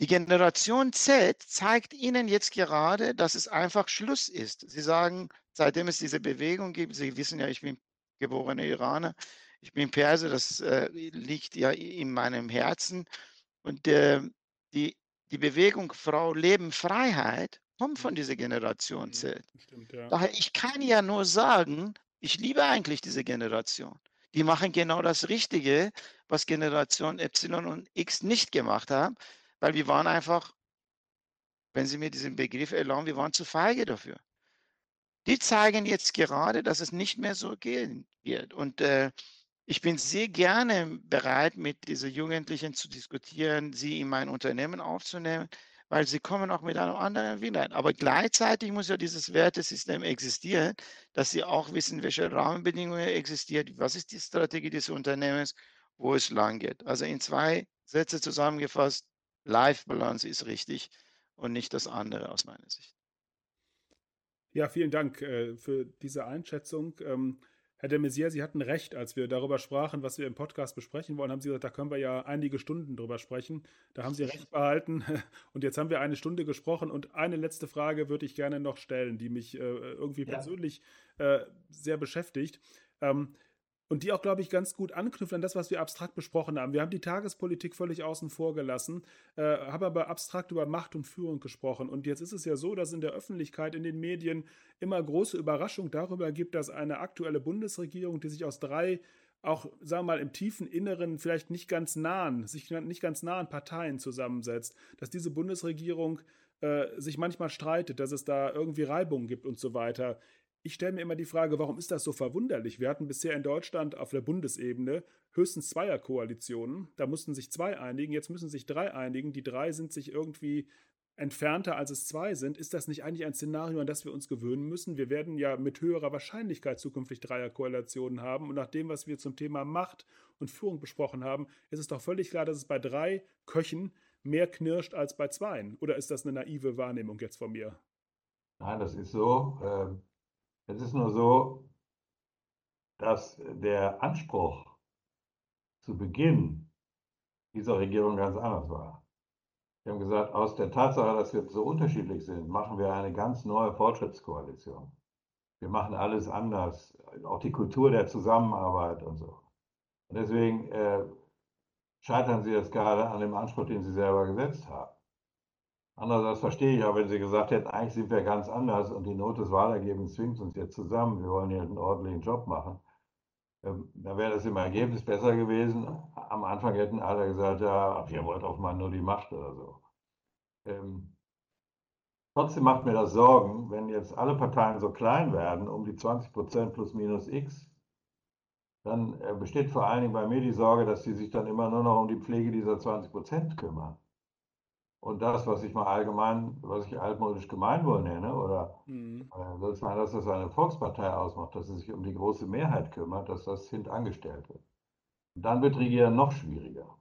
Die Generation Z zeigt Ihnen jetzt gerade, dass es einfach Schluss ist. Sie sagen, seitdem es diese Bewegung gibt, Sie wissen ja, ich bin geborener Iraner, ich bin Perser, das äh, liegt ja in meinem Herzen. Und äh, die, die Bewegung Frau, Leben, Freiheit kommt von dieser Generation mhm, Z. Stimmt, ja. Daher, ich kann ja nur sagen, ich liebe eigentlich diese Generation. Die machen genau das Richtige, was Generation Y und X nicht gemacht haben, weil wir waren einfach, wenn Sie mir diesen Begriff erlauben, wir waren zu feige dafür. Die zeigen jetzt gerade, dass es nicht mehr so gehen wird. Und äh, ich bin sehr gerne bereit, mit diesen Jugendlichen zu diskutieren, sie in mein Unternehmen aufzunehmen, weil sie kommen auch mit einem anderen Wind ein. Aber gleichzeitig muss ja dieses Wertesystem existieren, dass sie auch wissen, welche Rahmenbedingungen existieren, was ist die Strategie des Unternehmens, wo es lang geht. Also in zwei Sätze zusammengefasst, Life Balance ist richtig und nicht das andere aus meiner Sicht. Ja, vielen Dank äh, für diese Einschätzung. Ähm, Herr de Maizière, Sie hatten recht, als wir darüber sprachen, was wir im Podcast besprechen wollen, haben Sie gesagt, da können wir ja einige Stunden drüber sprechen. Da haben Sie recht [laughs] behalten. [laughs] Und jetzt haben wir eine Stunde gesprochen. Und eine letzte Frage würde ich gerne noch stellen, die mich äh, irgendwie ja. persönlich äh, sehr beschäftigt. Ähm, und die auch, glaube ich, ganz gut anknüpfen an das, was wir abstrakt besprochen haben. Wir haben die Tagespolitik völlig außen vor gelassen, äh, haben aber abstrakt über Macht und Führung gesprochen. Und jetzt ist es ja so, dass in der Öffentlichkeit, in den Medien immer große Überraschung darüber gibt, dass eine aktuelle Bundesregierung, die sich aus drei auch, sagen wir mal, im tiefen Inneren vielleicht nicht ganz nahen, sich nicht ganz nahen Parteien zusammensetzt, dass diese Bundesregierung äh, sich manchmal streitet, dass es da irgendwie Reibungen gibt und so weiter. Ich stelle mir immer die Frage, warum ist das so verwunderlich? Wir hatten bisher in Deutschland auf der Bundesebene höchstens Zweierkoalitionen. Da mussten sich zwei einigen, jetzt müssen sich drei einigen. Die drei sind sich irgendwie entfernter, als es zwei sind. Ist das nicht eigentlich ein Szenario, an das wir uns gewöhnen müssen? Wir werden ja mit höherer Wahrscheinlichkeit zukünftig Dreierkoalitionen haben. Und nach dem, was wir zum Thema Macht und Führung besprochen haben, ist es doch völlig klar, dass es bei drei Köchen mehr knirscht als bei zweien. Oder ist das eine naive Wahrnehmung jetzt von mir? Nein, das ist so. Ähm, es ist nur so, dass der Anspruch zu Beginn dieser Regierung ganz anders war. Wir haben gesagt, aus der Tatsache, dass wir so unterschiedlich sind, machen wir eine ganz neue Fortschrittskoalition. Wir machen alles anders, auch die Kultur der Zusammenarbeit und so. Und deswegen äh, scheitern Sie jetzt gerade an dem Anspruch, den Sie selber gesetzt haben. Andererseits verstehe ich auch, wenn Sie gesagt hätten, eigentlich sind wir ganz anders und die Not des Wahlergebens zwingt uns jetzt zusammen, wir wollen hier einen ordentlichen Job machen. Ähm, dann wäre das im Ergebnis besser gewesen. Am Anfang hätten alle gesagt, ja, ihr wollt auch mal nur die Macht oder so. Ähm, trotzdem macht mir das Sorgen, wenn jetzt alle Parteien so klein werden, um die 20 Prozent plus minus x, dann äh, besteht vor allen Dingen bei mir die Sorge, dass sie sich dann immer nur noch um die Pflege dieser 20 Prozent kümmern. Und das, was ich mal allgemein, was ich altmodisch Gemeinwohl nenne, oder mhm. äh, sozusagen, dass das eine Volkspartei ausmacht, dass sie sich um die große Mehrheit kümmert, dass das hintangestellt wird. Und dann wird Regieren noch schwieriger.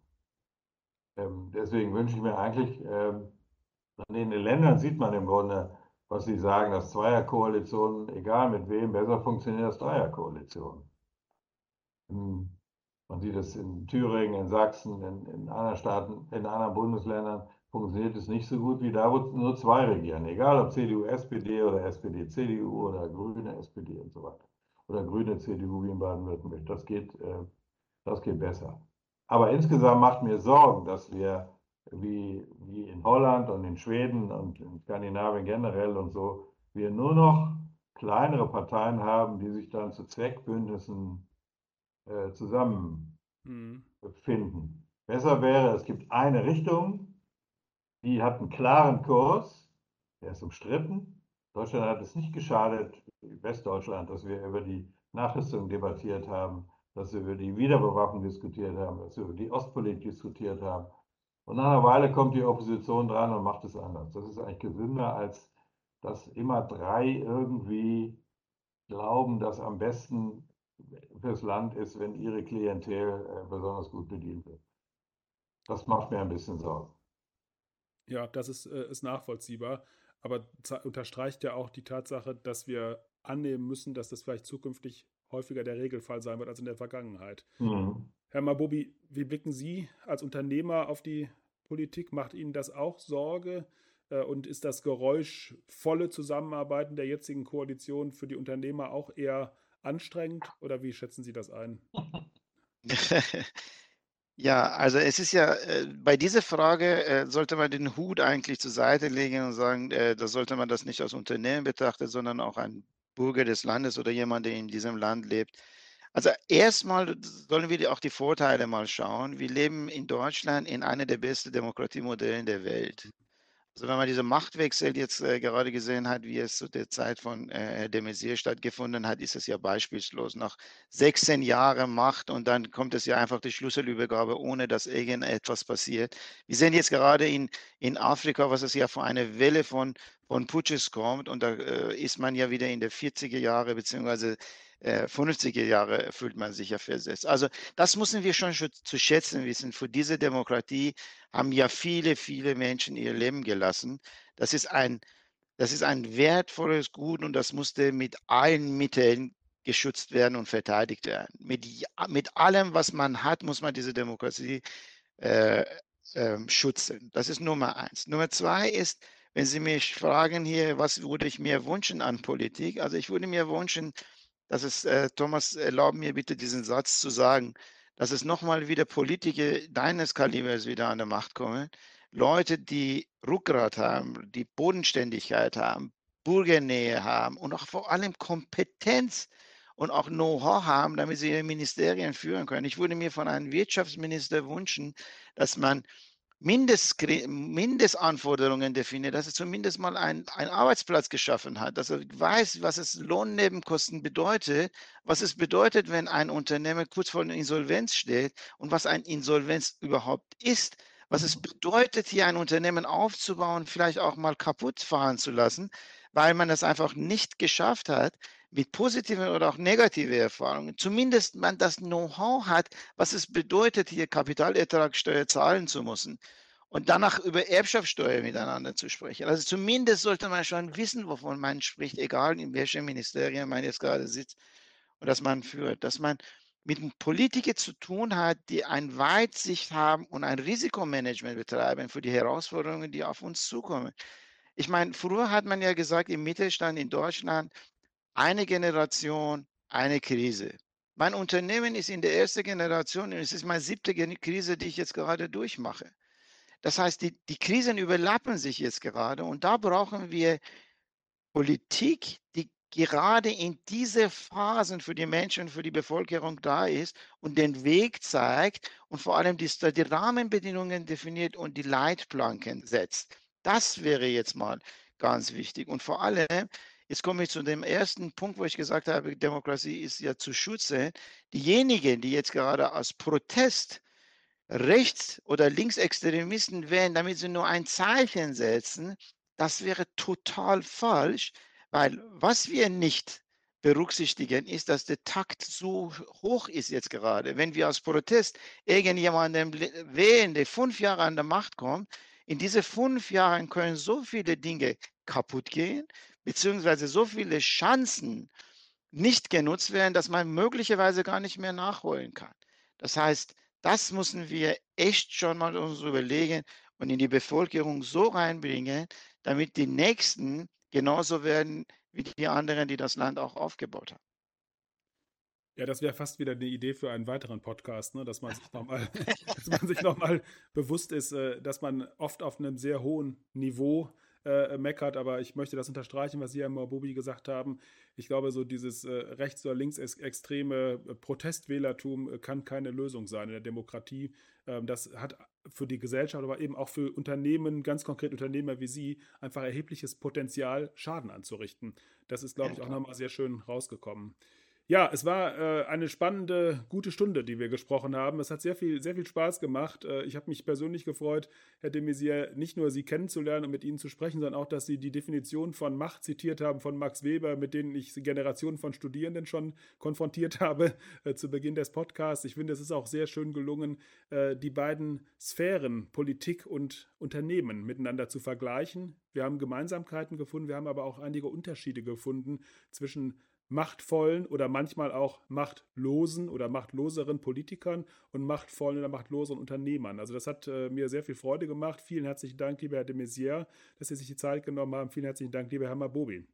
Ähm, deswegen wünsche ich mir eigentlich, ähm, in den Ländern sieht man im Grunde, was Sie sagen, dass Zweierkoalitionen, egal mit wem, besser funktionieren als Dreierkoalitionen. Hm, man sieht es in Thüringen, in Sachsen, in, in anderen Staaten, in anderen Bundesländern funktioniert es nicht so gut wie da, wo nur zwei regieren. Egal ob CDU, SPD oder SPD, CDU oder Grüne, SPD und so weiter. Oder Grüne, CDU wie in Baden-Württemberg. Das geht, äh, das geht besser. Aber insgesamt macht mir Sorgen, dass wir wie, wie in Holland und in Schweden und in Skandinavien generell und so, wir nur noch kleinere Parteien haben, die sich dann zu Zweckbündnissen äh, zusammenfinden. Mhm. Besser wäre, es gibt eine Richtung, die hat einen klaren Kurs, der ist umstritten. Deutschland hat es nicht geschadet, Westdeutschland, dass wir über die Nachrüstung debattiert haben, dass wir über die Wiederbewaffnung diskutiert haben, dass wir über die Ostpolitik diskutiert haben. Und nach einer Weile kommt die Opposition dran und macht es anders. Das ist eigentlich gesünder, als dass immer drei irgendwie glauben, dass am besten fürs Land ist, wenn ihre Klientel äh, besonders gut bedient wird. Das macht mir ein bisschen Sorgen. Ja, das ist, äh, ist nachvollziehbar. Aber unterstreicht ja auch die Tatsache, dass wir annehmen müssen, dass das vielleicht zukünftig häufiger der Regelfall sein wird als in der Vergangenheit. Mhm. Herr Mabobi, wie blicken Sie als Unternehmer auf die Politik? Macht Ihnen das auch Sorge? Äh, und ist das geräuschvolle Zusammenarbeiten der jetzigen Koalition für die Unternehmer auch eher anstrengend oder wie schätzen Sie das ein? [laughs] Ja, also es ist ja, äh, bei dieser Frage äh, sollte man den Hut eigentlich zur Seite legen und sagen, äh, da sollte man das nicht als Unternehmen betrachten, sondern auch ein Bürger des Landes oder jemand, der in diesem Land lebt. Also erstmal sollen wir auch die Vorteile mal schauen. Wir leben in Deutschland in einer der besten Demokratiemodellen der Welt. Also wenn man diesen Machtwechsel jetzt äh, gerade gesehen hat, wie es zu der Zeit von äh, de Maizière stattgefunden hat, ist es ja beispielslos. Nach 16 Jahren Macht und dann kommt es ja einfach die Schlüsselübergabe, ohne dass irgendetwas passiert. Wir sehen jetzt gerade in, in Afrika, was es ja von einer Welle von, von Putsches kommt und da äh, ist man ja wieder in der 40er Jahre beziehungsweise 50er äh, Jahre fühlt man sich ja versetzt. Also das müssen wir schon zu schätzen wissen. Für diese Demokratie haben ja viele, viele Menschen ihr Leben gelassen. Das ist ein, das ist ein wertvolles Gut und das musste mit allen Mitteln geschützt werden und verteidigt werden. Mit, mit allem, was man hat, muss man diese Demokratie äh, äh, schützen. Das ist Nummer eins. Nummer zwei ist, wenn Sie mich fragen hier, was würde ich mir wünschen an Politik? Also ich würde mir wünschen, dass es, äh, Thomas, erlauben mir bitte diesen Satz zu sagen, dass es nochmal wieder Politiker deines Kalibers wieder an der Macht kommen. Leute, die Rückgrat haben, die Bodenständigkeit haben, Bürgernähe haben und auch vor allem Kompetenz und auch Know-how haben, damit sie ihre Ministerien führen können. Ich würde mir von einem Wirtschaftsminister wünschen, dass man Mindest, Mindestanforderungen definiert, dass er zumindest mal einen, einen Arbeitsplatz geschaffen hat, dass er weiß, was es Lohnnebenkosten bedeutet, was es bedeutet, wenn ein Unternehmen kurz vor der Insolvenz steht und was ein Insolvenz überhaupt ist, was es bedeutet, hier ein Unternehmen aufzubauen, vielleicht auch mal kaputt fahren zu lassen, weil man das einfach nicht geschafft hat, mit positiven oder auch negativen Erfahrungen, zumindest man das Know-how hat, was es bedeutet, hier Kapitalertragssteuer zahlen zu müssen und danach über Erbschaftssteuer miteinander zu sprechen. Also zumindest sollte man schon wissen, wovon man spricht, egal in welchem Ministerium man jetzt gerade sitzt und das man führt, dass man mit Politikern zu tun hat, die ein Weitsicht haben und ein Risikomanagement betreiben für die Herausforderungen, die auf uns zukommen. Ich meine, früher hat man ja gesagt, im Mittelstand in Deutschland, eine Generation, eine Krise. Mein Unternehmen ist in der ersten Generation und es ist meine siebte Krise, die ich jetzt gerade durchmache. Das heißt, die, die Krisen überlappen sich jetzt gerade und da brauchen wir Politik, die gerade in diese Phasen für die Menschen, für die Bevölkerung da ist und den Weg zeigt und vor allem die, die Rahmenbedingungen definiert und die Leitplanken setzt. Das wäre jetzt mal ganz wichtig. Und vor allem Jetzt komme ich zu dem ersten Punkt, wo ich gesagt habe, Demokratie ist ja zu schützen. Diejenigen, die jetzt gerade aus Protest Rechts- oder Linksextremisten wählen, damit sie nur ein Zeichen setzen, das wäre total falsch, weil was wir nicht berücksichtigen, ist, dass der Takt so hoch ist jetzt gerade. Wenn wir aus Protest irgendjemanden wählen, der fünf Jahre an der Macht kommt, in diese fünf Jahren können so viele Dinge kaputt gehen, beziehungsweise so viele Chancen nicht genutzt werden, dass man möglicherweise gar nicht mehr nachholen kann. Das heißt, das müssen wir echt schon mal uns überlegen und in die Bevölkerung so reinbringen, damit die Nächsten genauso werden wie die anderen, die das Land auch aufgebaut haben. Ja, das wäre fast wieder eine Idee für einen weiteren Podcast, ne? dass man sich nochmal noch [laughs] [laughs] bewusst ist, äh, dass man oft auf einem sehr hohen Niveau äh, meckert, aber ich möchte das unterstreichen, was Sie, Herr Mabubi, gesagt haben. Ich glaube, so dieses äh, rechts- oder linksextreme äh, Protestwählertum äh, kann keine Lösung sein in der Demokratie. Ähm, das hat für die Gesellschaft, aber eben auch für Unternehmen, ganz konkret Unternehmer wie Sie, einfach erhebliches Potenzial, Schaden anzurichten. Das ist, glaube ich, auch nochmal sehr schön rausgekommen. Ja, es war äh, eine spannende, gute Stunde, die wir gesprochen haben. Es hat sehr viel, sehr viel Spaß gemacht. Äh, ich habe mich persönlich gefreut, Herr de Maizière, nicht nur Sie kennenzulernen und mit Ihnen zu sprechen, sondern auch, dass Sie die Definition von Macht zitiert haben von Max Weber, mit denen ich Generationen von Studierenden schon konfrontiert [laughs] habe äh, zu Beginn des Podcasts. Ich finde, es ist auch sehr schön gelungen, äh, die beiden Sphären, Politik und Unternehmen, miteinander zu vergleichen. Wir haben Gemeinsamkeiten gefunden, wir haben aber auch einige Unterschiede gefunden zwischen machtvollen oder manchmal auch machtlosen oder machtloseren Politikern und machtvollen oder machtloseren Unternehmern. Also das hat äh, mir sehr viel Freude gemacht. Vielen herzlichen Dank, lieber Herr de Maizière, dass Sie sich die Zeit genommen haben. Vielen herzlichen Dank, lieber Herr Mabobi.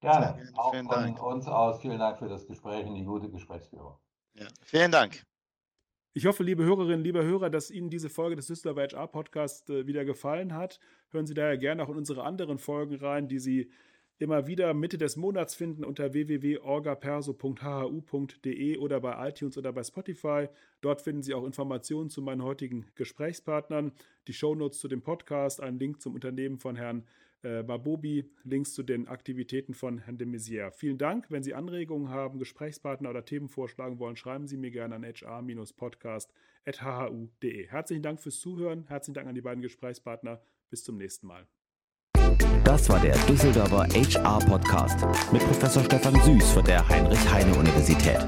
Gerne, ja, auch von Dank. uns aus. Vielen Dank für das Gespräch und die gute Gesprächsführung. Ja, vielen Dank. Ich hoffe, liebe Hörerinnen, liebe Hörer, dass Ihnen diese Folge des Düsseldorfer HR Podcast äh, wieder gefallen hat. Hören Sie daher gerne auch in unsere anderen Folgen rein, die Sie immer wieder Mitte des Monats finden unter www.orgaperso.hhu.de oder bei iTunes oder bei Spotify. Dort finden Sie auch Informationen zu meinen heutigen Gesprächspartnern, die Shownotes zu dem Podcast, einen Link zum Unternehmen von Herrn äh, Babobi, Links zu den Aktivitäten von Herrn de Maizière. Vielen Dank. Wenn Sie Anregungen haben, Gesprächspartner oder Themen vorschlagen wollen, schreiben Sie mir gerne an hr-podcast.hhu.de. Herzlichen Dank fürs Zuhören. Herzlichen Dank an die beiden Gesprächspartner. Bis zum nächsten Mal. Das war der Düsseldorfer HR Podcast mit Professor Stefan Süß von der Heinrich-Heine-Universität.